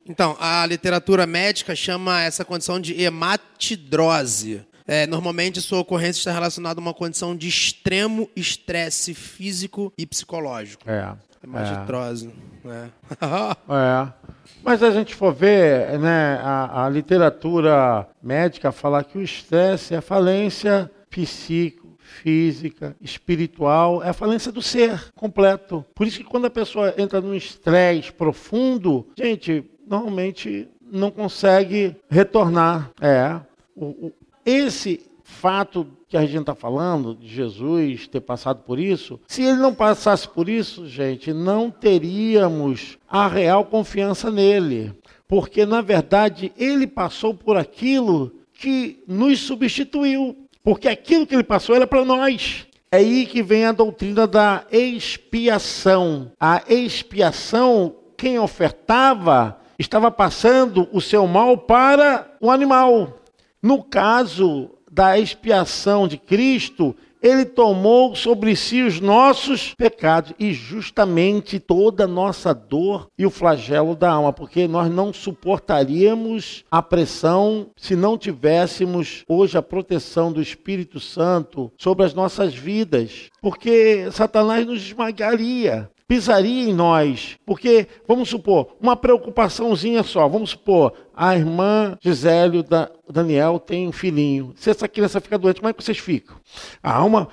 Então, a literatura médica chama essa condição de hematidrose. É, normalmente, sua ocorrência está relacionada a uma condição de extremo estresse físico e psicológico. É. Hematidrose. É. É. Mas a gente for ver, né, a, a literatura médica fala que o estresse é falência psíquico, física, espiritual, é a falência do ser completo. Por isso que quando a pessoa entra num estresse profundo, gente, normalmente não consegue retornar. É. O- o- esse fato que a gente está falando, de Jesus ter passado por isso, se ele não passasse por isso, gente, não teríamos a real confiança nele. Porque, na verdade, ele passou por aquilo que nos substituiu. Porque aquilo que ele passou era para nós. É aí que vem a doutrina da expiação. A expiação, quem ofertava, estava passando o seu mal para o animal. No caso da expiação de Cristo, ele tomou sobre si os nossos pecados e justamente toda a nossa dor e o flagelo da alma, porque nós não suportaríamos a pressão se não tivéssemos hoje a proteção do Espírito Santo sobre as nossas vidas, porque Satanás nos esmagaria pisaria em nós. Porque, vamos supor, uma preocupaçãozinha só. Vamos supor, a irmã Gisele, da Daniel, tem um filhinho. Se essa criança fica doente, como é que vocês ficam? A alma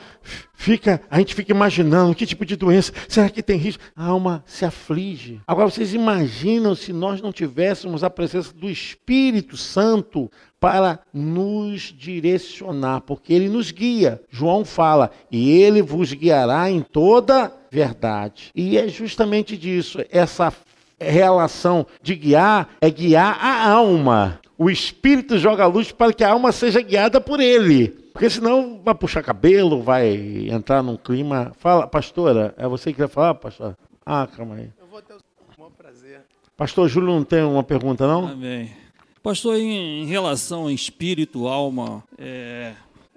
fica, a gente fica imaginando que tipo de doença, será que tem risco? A alma se aflige. Agora, vocês imaginam se nós não tivéssemos a presença do Espírito Santo para nos direcionar, porque ele nos guia. João fala, e ele vos guiará em toda verdade. E é justamente disso, essa relação de guiar é guiar a alma. O Espírito joga a luz para que a alma seja guiada por ele. Porque senão vai puxar cabelo, vai entrar num clima. Fala, pastora, é você que quer falar, pastor? Ah, calma aí. Eu vou ter o maior prazer. Pastor Júlio não tem uma pergunta, não? Amém. Pastor, em, em relação a espírito, alma, é,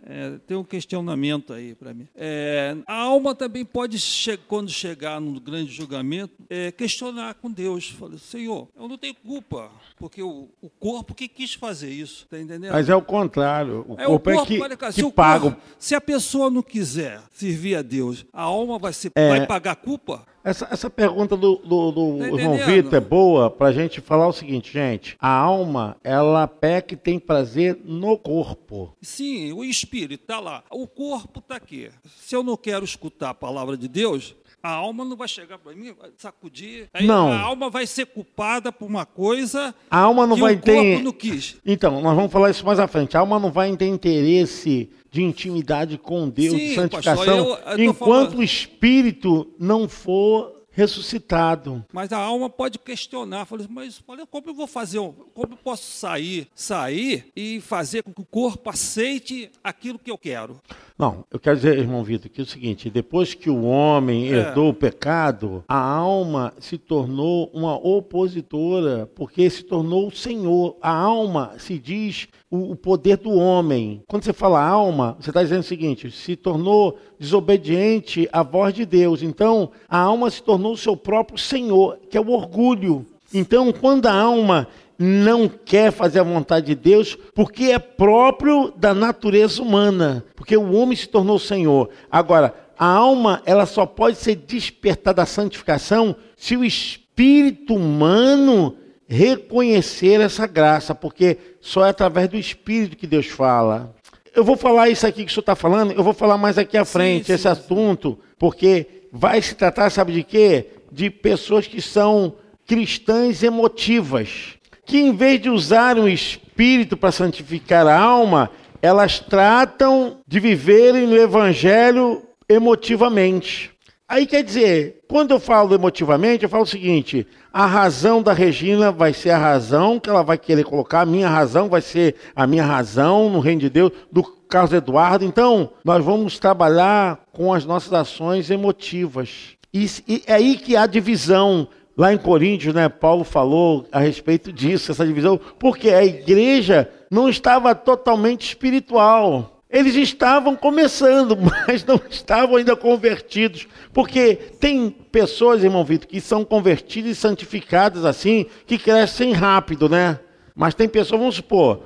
é, tem um questionamento aí para mim. É, a alma também pode, che quando chegar no grande julgamento, é, questionar com Deus. Falar, Senhor, eu não tenho culpa, porque o, o corpo que quis fazer isso, tá entendendo? Mas é o contrário. O É corpo, é que, olha, cara, que se o paga. o- corpo- se a pessoa não quiser servir a Deus, a alma vai, ser, É. vai pagar a culpa? Essa, essa pergunta do, do, do Tá João? Vitor é boa para a gente falar o seguinte, gente. A alma, ela peca e tem prazer no corpo. Sim, o espírito está lá. O corpo está aqui. Se eu não quero escutar a palavra de Deus, a alma não vai chegar para mim, vai sacudir. Aí Não. A alma vai ser culpada por uma coisa A alma não que vai o corpo ter. não quis. Então, nós vamos falar isso mais à frente. A alma não vai ter interesse de intimidade com Deus, de Sim, santificação, pastor, eu- eu enquanto falando- o espírito não for ressuscitado. Mas a alma pode questionar, falar, assim, mas olha, como eu vou fazer, como eu posso sair, sair e fazer com que o corpo aceite aquilo que eu quero? Não, eu quero dizer, irmão Vitor, que é o seguinte: depois que o homem é. herdou o pecado, a alma se tornou uma opositora, porque se tornou o Senhor. A alma se diz o, o poder do homem. Quando você fala alma, você está dizendo o seguinte: se tornou desobediente à voz de Deus. Então, a alma se tornou o seu próprio Senhor, que é o orgulho. Então, quando a alma não quer fazer a vontade de Deus, porque é próprio da natureza humana, porque o homem se tornou Senhor. Agora, a alma, ela só pode ser despertada à santificação se o espírito humano reconhecer essa graça, porque só é através do espírito que Deus fala. Eu vou falar isso aqui que o senhor está falando, eu vou falar mais aqui à frente, sim, esse sim, assunto, porque vai se tratar, sabe de quê? De pessoas que são cristãs emotivas que em vez de usar o espírito para santificar a alma, elas tratam de viverem no evangelho emotivamente. Aí quer dizer, quando eu falo emotivamente, eu falo o seguinte: a razão da Regina vai ser a razão que ela vai querer colocar, a minha razão vai ser a minha razão no reino de Deus, do Carlos Eduardo. Então, nós vamos trabalhar com as nossas ações emotivas. E, é aí que há divisão. Lá em Coríntios, né, Paulo falou a respeito disso, essa divisão, porque a igreja não estava totalmente espiritual. Eles estavam começando, mas não estavam ainda convertidos. Porque tem pessoas, irmão Vitor, que são convertidas e santificadas assim, que crescem rápido, né? Mas tem pessoas, vamos supor,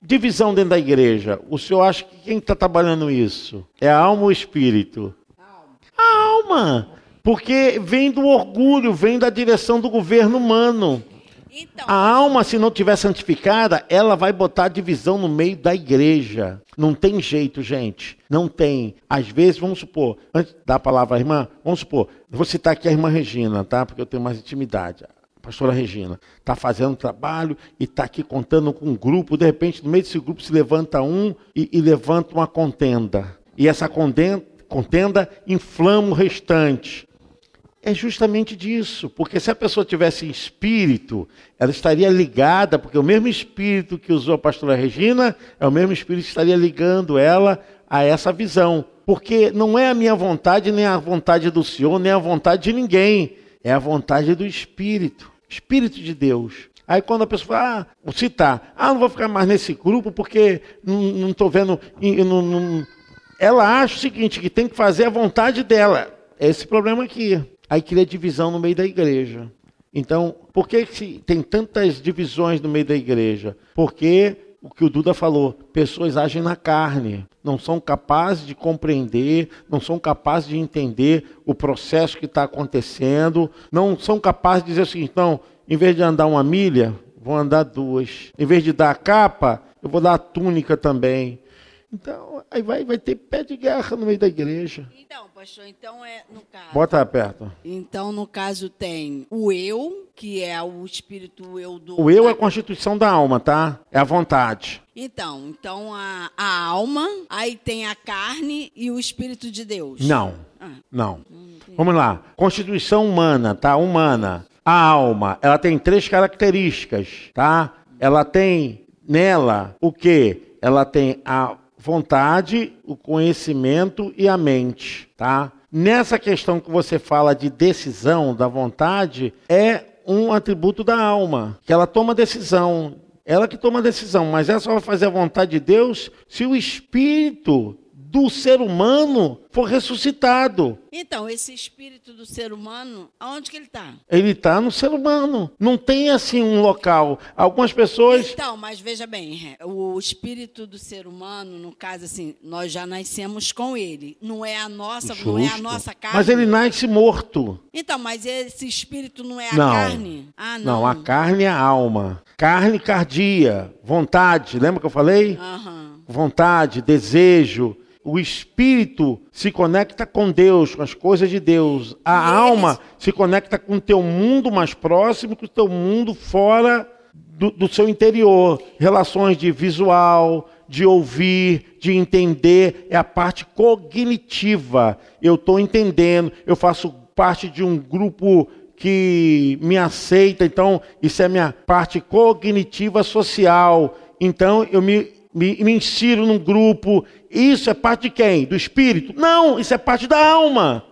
divisão dentro da igreja. O senhor acha que quem está trabalhando isso? É a alma ou o espírito? A alma. Porque vem do orgulho, vem da direção do governo humano. Então, a alma, se não tiver santificada, ela vai botar divisão no meio da igreja. Não tem jeito, gente. Não tem. Às vezes, vamos supor, antes da palavra irmã, vamos supor, vou citar aqui a irmã Regina, tá? Porque eu tenho mais intimidade. A pastora Regina está fazendo um trabalho e está aqui contando com um grupo. De repente, no meio desse grupo se levanta um e, e levanta uma contenda. E essa contenda, contenda inflama o restante é justamente disso, porque se a pessoa tivesse espírito, ela estaria ligada, porque o mesmo espírito que usou a pastora Regina é o mesmo espírito que estaria ligando ela a essa visão. Porque não é a minha vontade, nem a vontade do Senhor, nem a vontade de ninguém, é a vontade do Espírito, Espírito de Deus. Aí quando a pessoa fala, ah, vou citar, ah, não vou ficar mais nesse grupo porque não estou vendo. Não, não... Ela acha o seguinte, que tem que fazer a vontade dela. É esse problema aqui. Aí cria divisão no meio da igreja. Então, por que tem tantas divisões no meio da igreja? Porque o que o Duda falou, pessoas agem na carne, não são capazes de compreender, não são capazes de entender o processo que está acontecendo, não são capazes de dizer seguinte, então, em vez de andar uma milha, vou andar duas. Em vez de dar a capa, eu vou dar a túnica também. Então, aí vai, vai ter pé de guerra no meio da igreja. Então, pastor, então é no caso. Bota perto. Então, no caso, tem o eu, que é o espírito eu do. O eu é a constituição da alma, tá? É a vontade. Então, então a, a alma, aí tem a carne e o espírito de Deus. Não. Ah. Não. Hum, Vamos lá. Constituição humana, tá? Humana. A alma, ela tem três características, tá? Ela tem nela o quê? Ela tem a vontade, o conhecimento e a mente, tá? Nessa questão que você fala de decisão da vontade, é um atributo da alma, que ela toma decisão. Ela que toma decisão, mas ela só vai fazer a vontade de Deus se o espírito do ser humano for ressuscitado. Então, esse espírito do ser humano, aonde que ele está? Ele está no ser humano. Não tem assim um local. Algumas pessoas. Então, mas veja bem, o espírito do ser humano, no caso assim, nós já nascemos com ele. Não é a nossa, Justo. não é a nossa carne. Mas ele nasce morto. Então, mas esse espírito não é a não. carne? Ah, não. Não, a carne é a alma. Carne, cardia, vontade. Lembra que eu falei? Uhum. Vontade, desejo o espírito se conecta com Deus, com as coisas de Deus. A alma se conecta com o teu mundo mais próximo, com o teu mundo fora do, do seu interior. Relações de visual, de ouvir, de entender, é a parte cognitiva. Eu estou entendendo, eu faço parte de um grupo que me aceita, então isso é minha parte cognitiva social. Então eu me me, me insiro num grupo. Isso é parte de quem? Do espírito? Não, isso é parte da alma.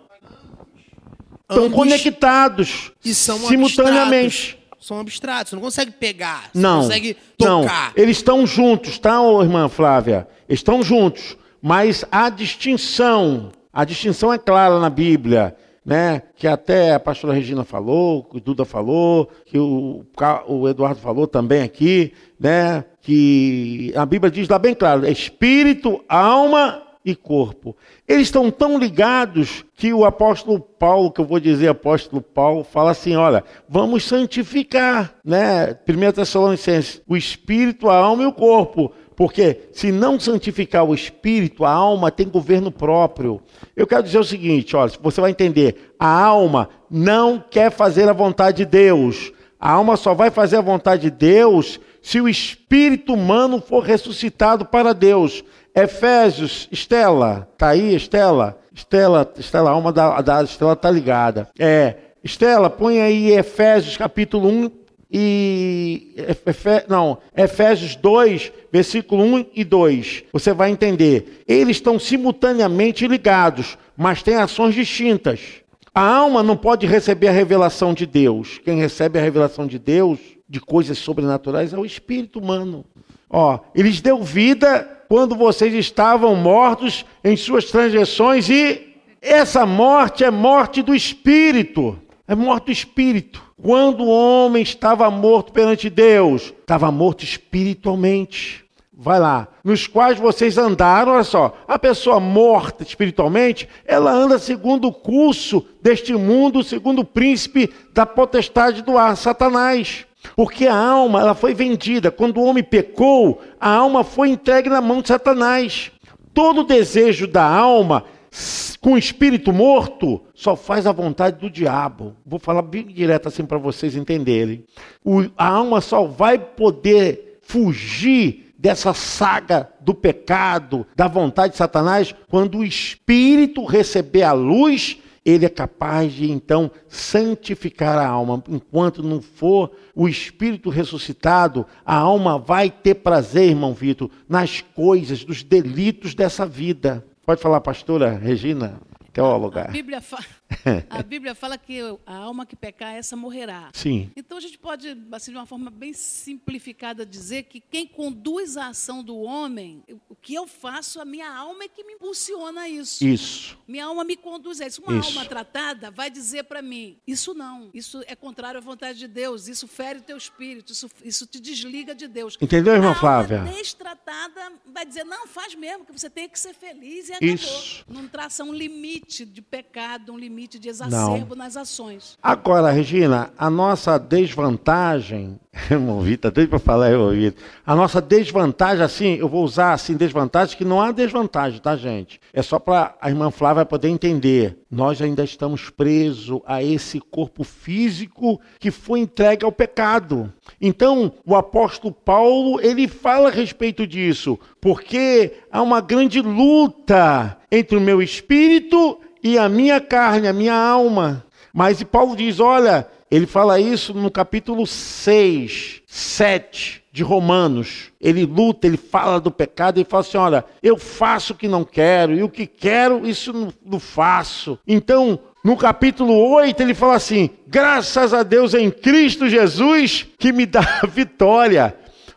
Estão Ambos- conectados E são simultaneamente. abstratos. São abstratos. Não consegue pegar. Você Não, não consegue não. tocar. Eles estão juntos, tá, irmã Flávia? Estão juntos, mas a distinção, a distinção é clara na Bíblia, né? Que até a pastora Regina falou, que o Duda falou, que o, o Eduardo falou também aqui, né? Que a Bíblia diz lá bem claro, é espírito, alma e corpo. Eles estão tão ligados que o apóstolo Paulo, que eu vou dizer apóstolo Paulo, fala assim: olha, vamos santificar, né? 1 Tessalonicenses, o espírito, a alma e o corpo. Porque se não santificar o espírito, a alma tem governo próprio. Eu quero dizer o seguinte: olha, você vai entender, a alma não quer fazer a vontade de Deus. A alma só vai fazer a vontade de Deus se o espírito humano for ressuscitado para Deus. Efésios, Estela, tá aí, Estela? Estela, Estela, a alma da, da Estela tá ligada. É, Estela, põe aí Efésios capítulo 1 e Efe, não, Efésios 2, versículo 1 e 2. Você vai entender. Eles estão simultaneamente ligados, mas têm ações distintas. A alma não pode receber a revelação de Deus. Quem recebe a revelação de Deus, de coisas sobrenaturais, é o espírito humano. Ó, eles deu vida quando vocês estavam mortos em suas transgressões e essa morte é morte do espírito. É morte do espírito. Quando o homem estava morto perante Deus, estava morto espiritualmente. Vai lá. Nos quais vocês andaram, olha só. A pessoa morta espiritualmente, ela anda segundo o curso deste mundo, segundo o príncipe da potestade do ar, Satanás. Porque a alma, ela foi vendida. Quando o homem pecou, a alma foi entregue na mão de Satanás. Todo desejo da alma com o espírito morto só faz a vontade do diabo. Vou falar bem direto assim para vocês entenderem. O, a alma só vai poder fugir dessa saga do pecado, da vontade de Satanás, quando o espírito receber a luz, ele é capaz de então santificar a alma. Enquanto não for o espírito ressuscitado, a alma vai ter prazer, irmão Vitor, nas coisas, dos delitos dessa vida. Pode falar, pastora Regina, teóloga. A Bíblia, fa... a Bíblia fala que a alma que pecar, essa morrerá. Sim. Então a gente pode, assim, de uma forma bem simplificada, dizer que quem conduz a ação do homem, o que eu faço, a minha alma é que me impulsiona a isso. Isso. Minha alma me conduz a isso. Uma Isso. alma tratada vai dizer para mim: isso não, isso é contrário à vontade de Deus, isso fere o teu espírito, isso, isso te desliga de Deus. Entendeu, irmã a Flávia? alma destratada vai dizer: não, faz mesmo, que você tem que ser feliz e acabou. Isso. Não traça um limite de pecado, um limite de exacerbo nas ações. Agora, Regina, a nossa desvantagem, irmão Vitor, desde para falar, irmão Vitor, a nossa desvantagem, assim, eu vou usar assim, desvantagem, que não há desvantagem, tá, gente? É só para a irmã Flávia poder entender. Nós ainda estamos presos a esse corpo físico que foi entregue ao pecado. Então, o apóstolo Paulo, ele fala a respeito disso, porque há uma grande luta entre o meu espírito e a minha carne, a minha alma. Mas e Paulo diz: olha, ele fala isso no capítulo 6, 7 de Romanos. Ele luta, ele fala do pecado, ele fala assim: olha, eu faço o que não quero, e o que quero, isso não, não faço. Então, no capítulo 8, ele fala assim: graças a Deus em Cristo Jesus que me dá a vitória.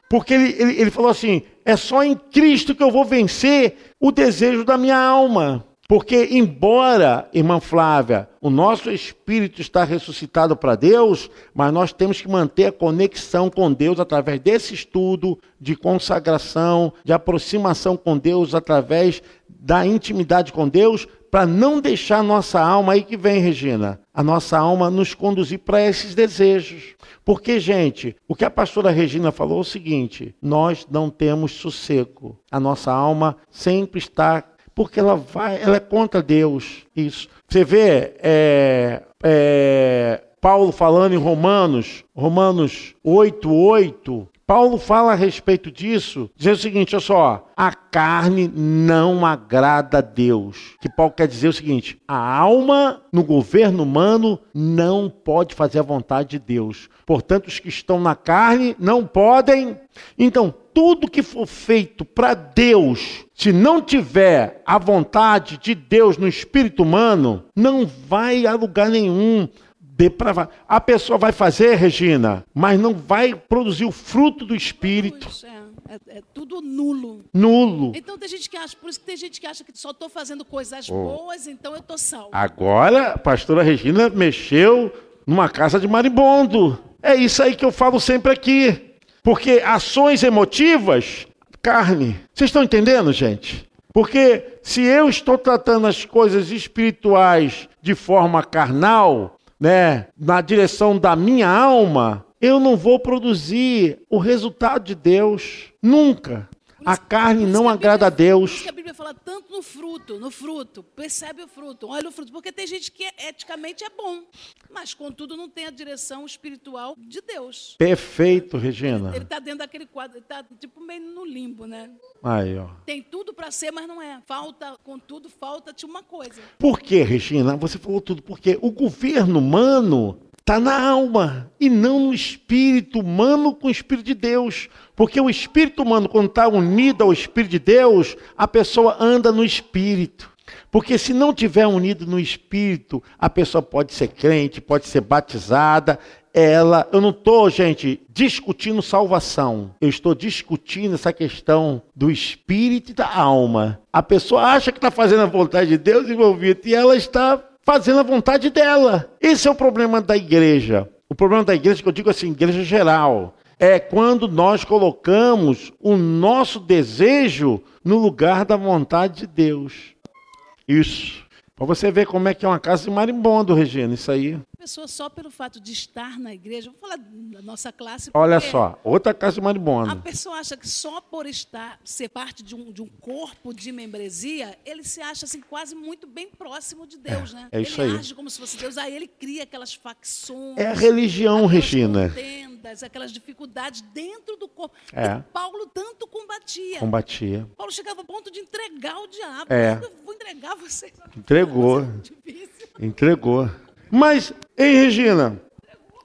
Porque ele, ele, ele falou assim: é só em Cristo que eu vou vencer o desejo da minha alma. Porque, embora, irmã Flávia, o nosso espírito está ressuscitado para Deus, mas nós temos que manter a conexão com Deus através desse estudo de consagração, de aproximação com Deus, através da intimidade com Deus, para não deixar nossa alma, aí que vem, Regina, a nossa alma nos conduzir para esses desejos. Porque, gente, o que a pastora Regina falou é o seguinte: nós não temos sossego. A nossa alma sempre está porque ela vai, ela é contra Deus. Isso. Você vê é, é, Paulo falando em Romanos, Romanos 8, 8. Paulo fala a respeito disso, dizendo o seguinte: olha só, a carne não agrada a Deus. Que Paulo quer dizer o seguinte: a alma no governo humano não pode fazer a vontade de Deus. Portanto, os que estão na carne não podem. Então, tudo que for feito para Deus, se não tiver a vontade de Deus no espírito humano, não vai a lugar nenhum. Deprava. A pessoa vai fazer, Regina, mas não vai produzir o fruto do espírito. É, é, é, tudo nulo. Nulo. Então tem gente que acha, por isso que tem gente que acha que só estou fazendo coisas oh. boas, então eu estou salvo. Agora, a pastora Regina mexeu numa casa de marimbondo. É isso aí que eu falo sempre aqui. Porque ações emotivas, carne. Vocês estão entendendo, gente? Porque se eu estou tratando as coisas espirituais de forma carnal, né, na direção da minha alma, eu não vou produzir o resultado de Deus nunca. A carne não a agrada a Deus. Por isso que a Bíblia fala tanto no fruto, no fruto. Percebe o fruto, olha o fruto. Porque tem gente que eticamente é bom, mas contudo não tem a direção espiritual de Deus. Perfeito, Regina. Ele está dentro daquele quadro, ele está tipo meio no limbo, né? Aí, ó. Tem tudo para ser, mas não é. Falta, contudo, falta-te uma coisa. Por quê, Regina? Você falou tudo. Porque o governo humano está na alma e não no espírito humano com o espírito de Deus. Porque o espírito humano, quando está unido ao espírito de Deus, a pessoa anda no espírito. Porque se não tiver unido no espírito, a pessoa pode ser crente, pode ser batizada. Ela, eu não estou, gente, discutindo salvação. Eu estou discutindo essa questão do espírito e da alma. A pessoa acha que está fazendo a vontade de Deus envolvido e ela está fazendo a vontade dela. Esse é o problema da igreja. O problema da igreja, que eu digo assim, igreja geral, é quando nós colocamos o nosso desejo no lugar da vontade de Deus. Isso. Para você ver como é que é uma casa de marimbondo, Regina, isso aí pessoa só pelo fato de estar na igreja, vou falar da nossa classe. Olha só, outra casa de maribondo. A pessoa acha que só por estar, ser parte de um, de um corpo de membresia, ele se acha assim quase muito bem próximo de Deus, é, né? É isso ele aí. age como se fosse Deus, aí ele cria aquelas facções. É a religião, Regina. Contendas, aquelas dificuldades dentro do corpo. É. E Paulo tanto combatia. Combatia. Paulo chegava ao ponto de entregar o diabo. É. Eu vou entregar você. Entregou. Entregou. Mas, ei, Regina,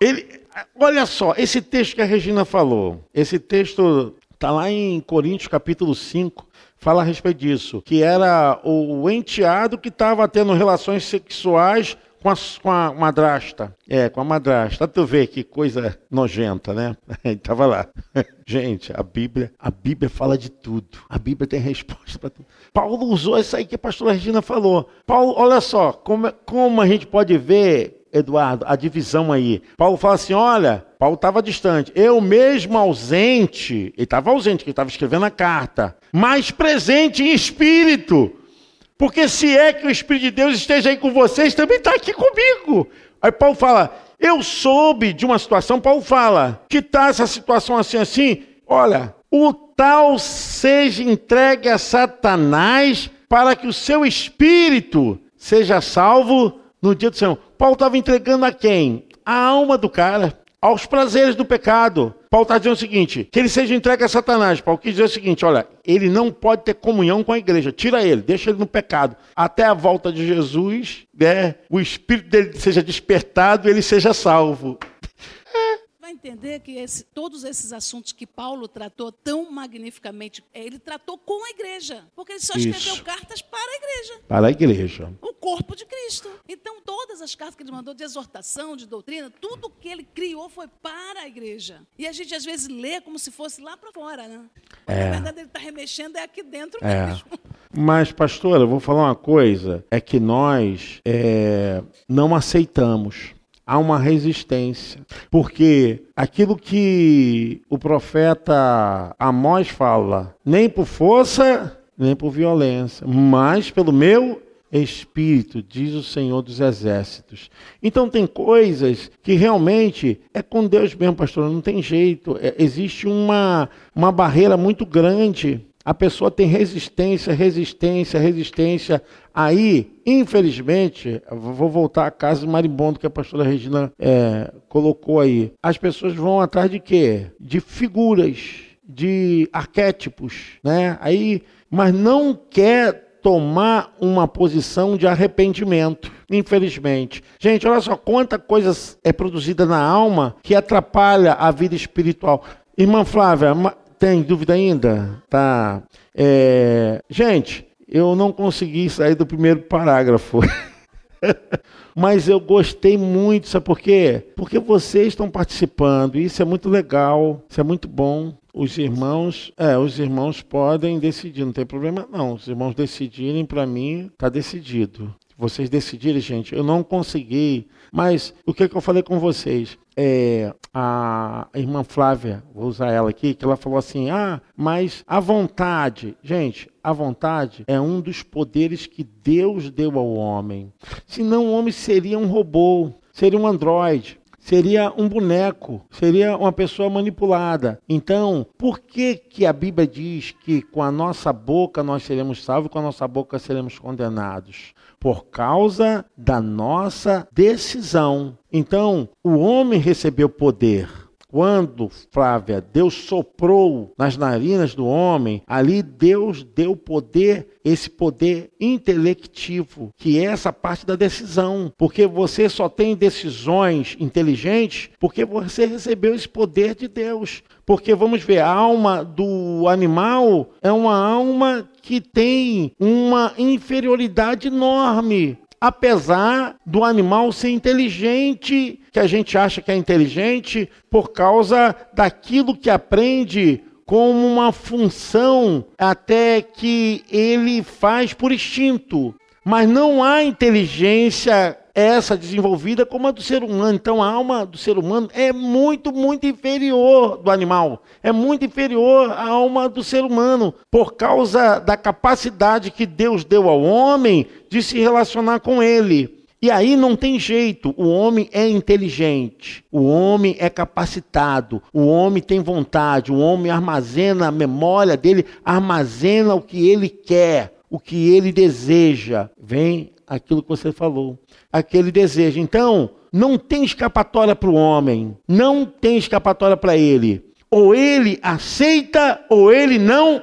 ele, olha só, esse texto que a Regina falou, esse texto está lá em Coríntios capítulo 5, fala a respeito disso, que era o enteado que estava tendo relações sexuais com a, com a madrasta. É, com a madrasta. Tu vê que coisa nojenta, né? Estava lá. Gente, a Bíblia, a Bíblia fala de tudo. A Bíblia tem resposta para tudo. Paulo usou isso aí que a pastora Regina falou. Paulo, olha só, como, como a gente pode ver, Eduardo, a divisão aí. Paulo fala assim: olha, Paulo estava distante. Eu mesmo ausente, ele estava ausente, que estava escrevendo a carta, mas presente em espírito. Porque se é que o Espírito de Deus esteja aí com vocês, também está aqui comigo. Aí Paulo fala: eu soube de uma situação, Paulo fala, que está essa situação assim, assim, olha, o tal seja entregue a Satanás para que o seu espírito seja salvo no dia do Senhor. Paulo estava entregando a quem? A alma do cara, aos prazeres do pecado. Paulo está dizendo o seguinte: que ele seja entregue a Satanás. Paulo quis dizer o seguinte: olha, ele não pode ter comunhão com a igreja, tira ele, deixa ele no pecado. Até a volta de Jesus, né, o espírito dele seja despertado e ele seja salvo vai entender que esse, todos esses assuntos que Paulo tratou tão magnificamente, é, ele tratou com a igreja, porque ele só escreveu Isso. cartas para a igreja. Para a igreja. O corpo de Cristo. Então, todas as cartas que ele mandou de exortação, de doutrina, tudo que ele criou foi para a igreja. E a gente às vezes lê como se fosse lá para fora, né? É. Na verdade, ele está remexendo é aqui dentro é. mesmo. Mas, pastora, eu vou falar uma coisa: é que nós é, não aceitamos há uma resistência. Porque aquilo que o profeta Amós fala, nem por força, nem por violência, mas pelo meu espírito, diz o Senhor dos Exércitos. Então tem coisas que realmente é com Deus mesmo, pastor, não tem jeito. É, existe uma, uma barreira muito grande a pessoa tem resistência, resistência, resistência. Aí, infelizmente, vou voltar à casa do marimbondo que a pastora Regina é, colocou aí. As pessoas vão atrás de quê? De figuras, de arquétipos, né? Aí, mas não quer tomar uma posição de arrependimento, infelizmente. Gente, olha só quanta coisa é produzida na alma que atrapalha a vida espiritual. Irmã Flávia, tem dúvida ainda? Tá. É, gente, eu não consegui sair do primeiro parágrafo. Mas eu gostei muito, sabe por quê? Porque vocês estão participando, isso é muito legal, isso é muito bom. Os irmãos, é, os irmãos podem decidir, não tem problema não. Os irmãos decidirem, para mim, tá decidido. Vocês decidirem, gente. Eu não consegui, mas o que, que eu falei com vocês? É, a irmã Flávia, vou usar ela aqui, que ela falou assim: ah, mas a vontade, gente, a vontade é um dos poderes que Deus deu ao homem. Senão o homem seria um robô, seria um androide seria um boneco, seria uma pessoa manipulada. Então, por que que a Bíblia diz que com a nossa boca nós seremos salvos e com a nossa boca seremos condenados? Por causa da nossa decisão. Então, o homem recebeu poder quando, Flávia, Deus soprou nas narinas do homem, ali Deus deu poder, esse poder intelectivo, que é essa parte da decisão. Porque você só tem decisões inteligentes porque você recebeu esse poder de Deus. Porque vamos ver, a alma do animal é uma alma que tem uma inferioridade enorme apesar do animal ser inteligente, que a gente acha que é inteligente, por causa daquilo que aprende como uma função até que ele faz por instinto. Mas não há inteligência essa desenvolvida como a do ser humano. Então a alma do ser humano é muito, muito inferior do animal. É muito inferior à alma do ser humano por causa da capacidade que Deus deu ao homem de se relacionar com ele. E aí não tem jeito, o homem é inteligente, o homem é capacitado, o homem tem vontade, o homem armazena a memória dele, armazena o que ele quer, o que ele deseja. Vem aquilo que você falou aquele desejo. Então, não tem escapatória para o homem, não tem escapatória para ele. Ou ele aceita ou ele não,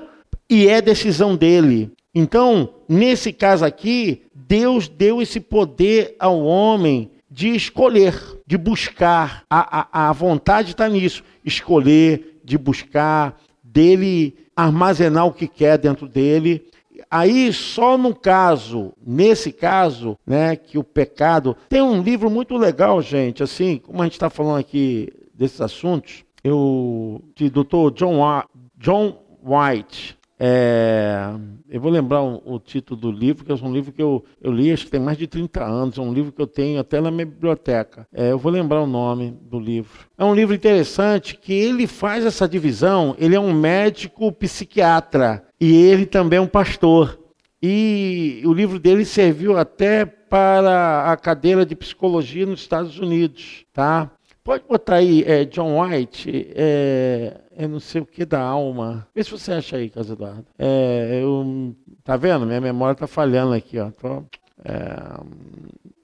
e é decisão dele. Então, nesse caso aqui, Deus deu esse poder ao homem de escolher, de buscar. A, a, a vontade está nisso: escolher, de buscar, dele armazenar o que quer dentro dele Aí só no caso, nesse caso, né, que o pecado tem um livro muito legal, gente, assim, como a gente está falando aqui desses assuntos, eu de Dr. John, John White, é, eu vou lembrar o, título do livro, que é um livro que eu, eu li, acho que tem mais de 30 anos, é um livro que eu tenho até na minha biblioteca. É, eu vou lembrar o nome do livro. É um livro interessante que ele faz essa divisão, ele é um médico psiquiatra e ele também é um pastor. E o livro dele serviu até para a cadeira de psicologia nos Estados Unidos, tá? Pode botar aí é, John White, é, é não sei o que da alma. Vê se você acha aí, Casa Eduardo. É, eu, tá vendo? Minha memória tá falhando aqui, ó. Tô, é,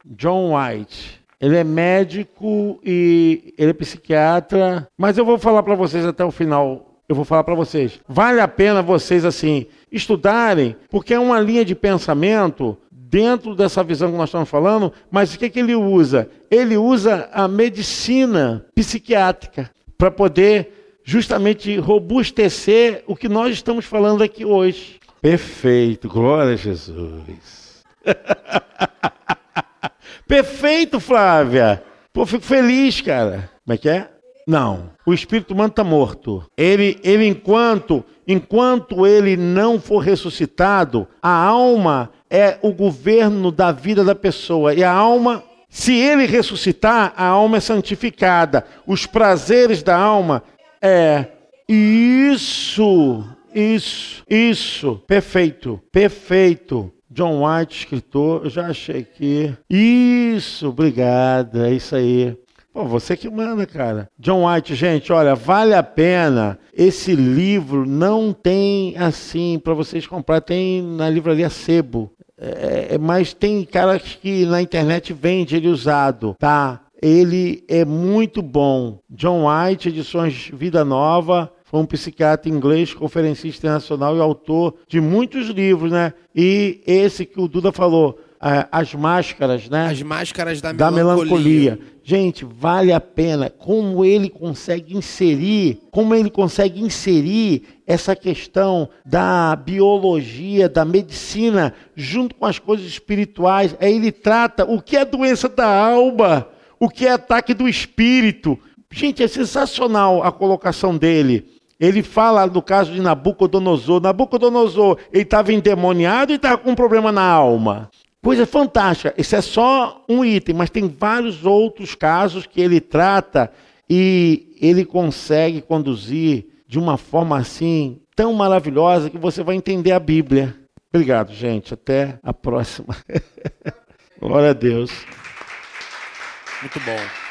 John White. Ele é médico e ele é psiquiatra, mas eu vou falar para vocês até o final eu vou falar para vocês. Vale a pena vocês assim estudarem, porque é uma linha de pensamento dentro dessa visão que nós estamos falando, mas o que, que ele usa? Ele usa a medicina psiquiátrica para poder justamente robustecer o que nós estamos falando aqui hoje. Perfeito, glória a Jesus. Perfeito, Flávia. Pô, fico feliz, cara. Como é que é? Não. O espírito humano está morto. Ele, ele enquanto, enquanto ele não for ressuscitado, a alma é o governo da vida da pessoa. E a alma, se ele ressuscitar, a alma é santificada. Os prazeres da alma é isso, isso, isso. Perfeito, perfeito. John White, escritor, eu já achei aqui. Isso, obrigado, é isso aí. Pô, você que manda, cara. John White, gente, olha, vale a pena. Esse livro não tem assim para vocês comprar, tem na livraria Sebo. É, é, mas tem caras que na internet vende ele usado, tá? Ele é muito bom. John White, edições Vida Nova, foi um psiquiatra inglês, conferencista internacional e autor de muitos livros, né? E esse que o Duda falou, as máscaras, né? As máscaras da, da melancolia. melancolia. Gente, vale a pena como ele consegue inserir, como ele consegue inserir essa questão da biologia, da medicina, junto com as coisas espirituais. Aí ele trata o que é doença da alma, o que é ataque do espírito. Gente, é sensacional a colocação dele. Ele fala do caso de Nabucodonosor. Nabucodonosor, ele estava endemoniado e estava com um problema na alma. Coisa fantástica. Esse é só um item, mas tem vários outros casos que ele trata e ele consegue conduzir de uma forma assim tão maravilhosa que você vai entender a Bíblia. Obrigado, gente. Até a próxima. Glória a Deus. Muito bom.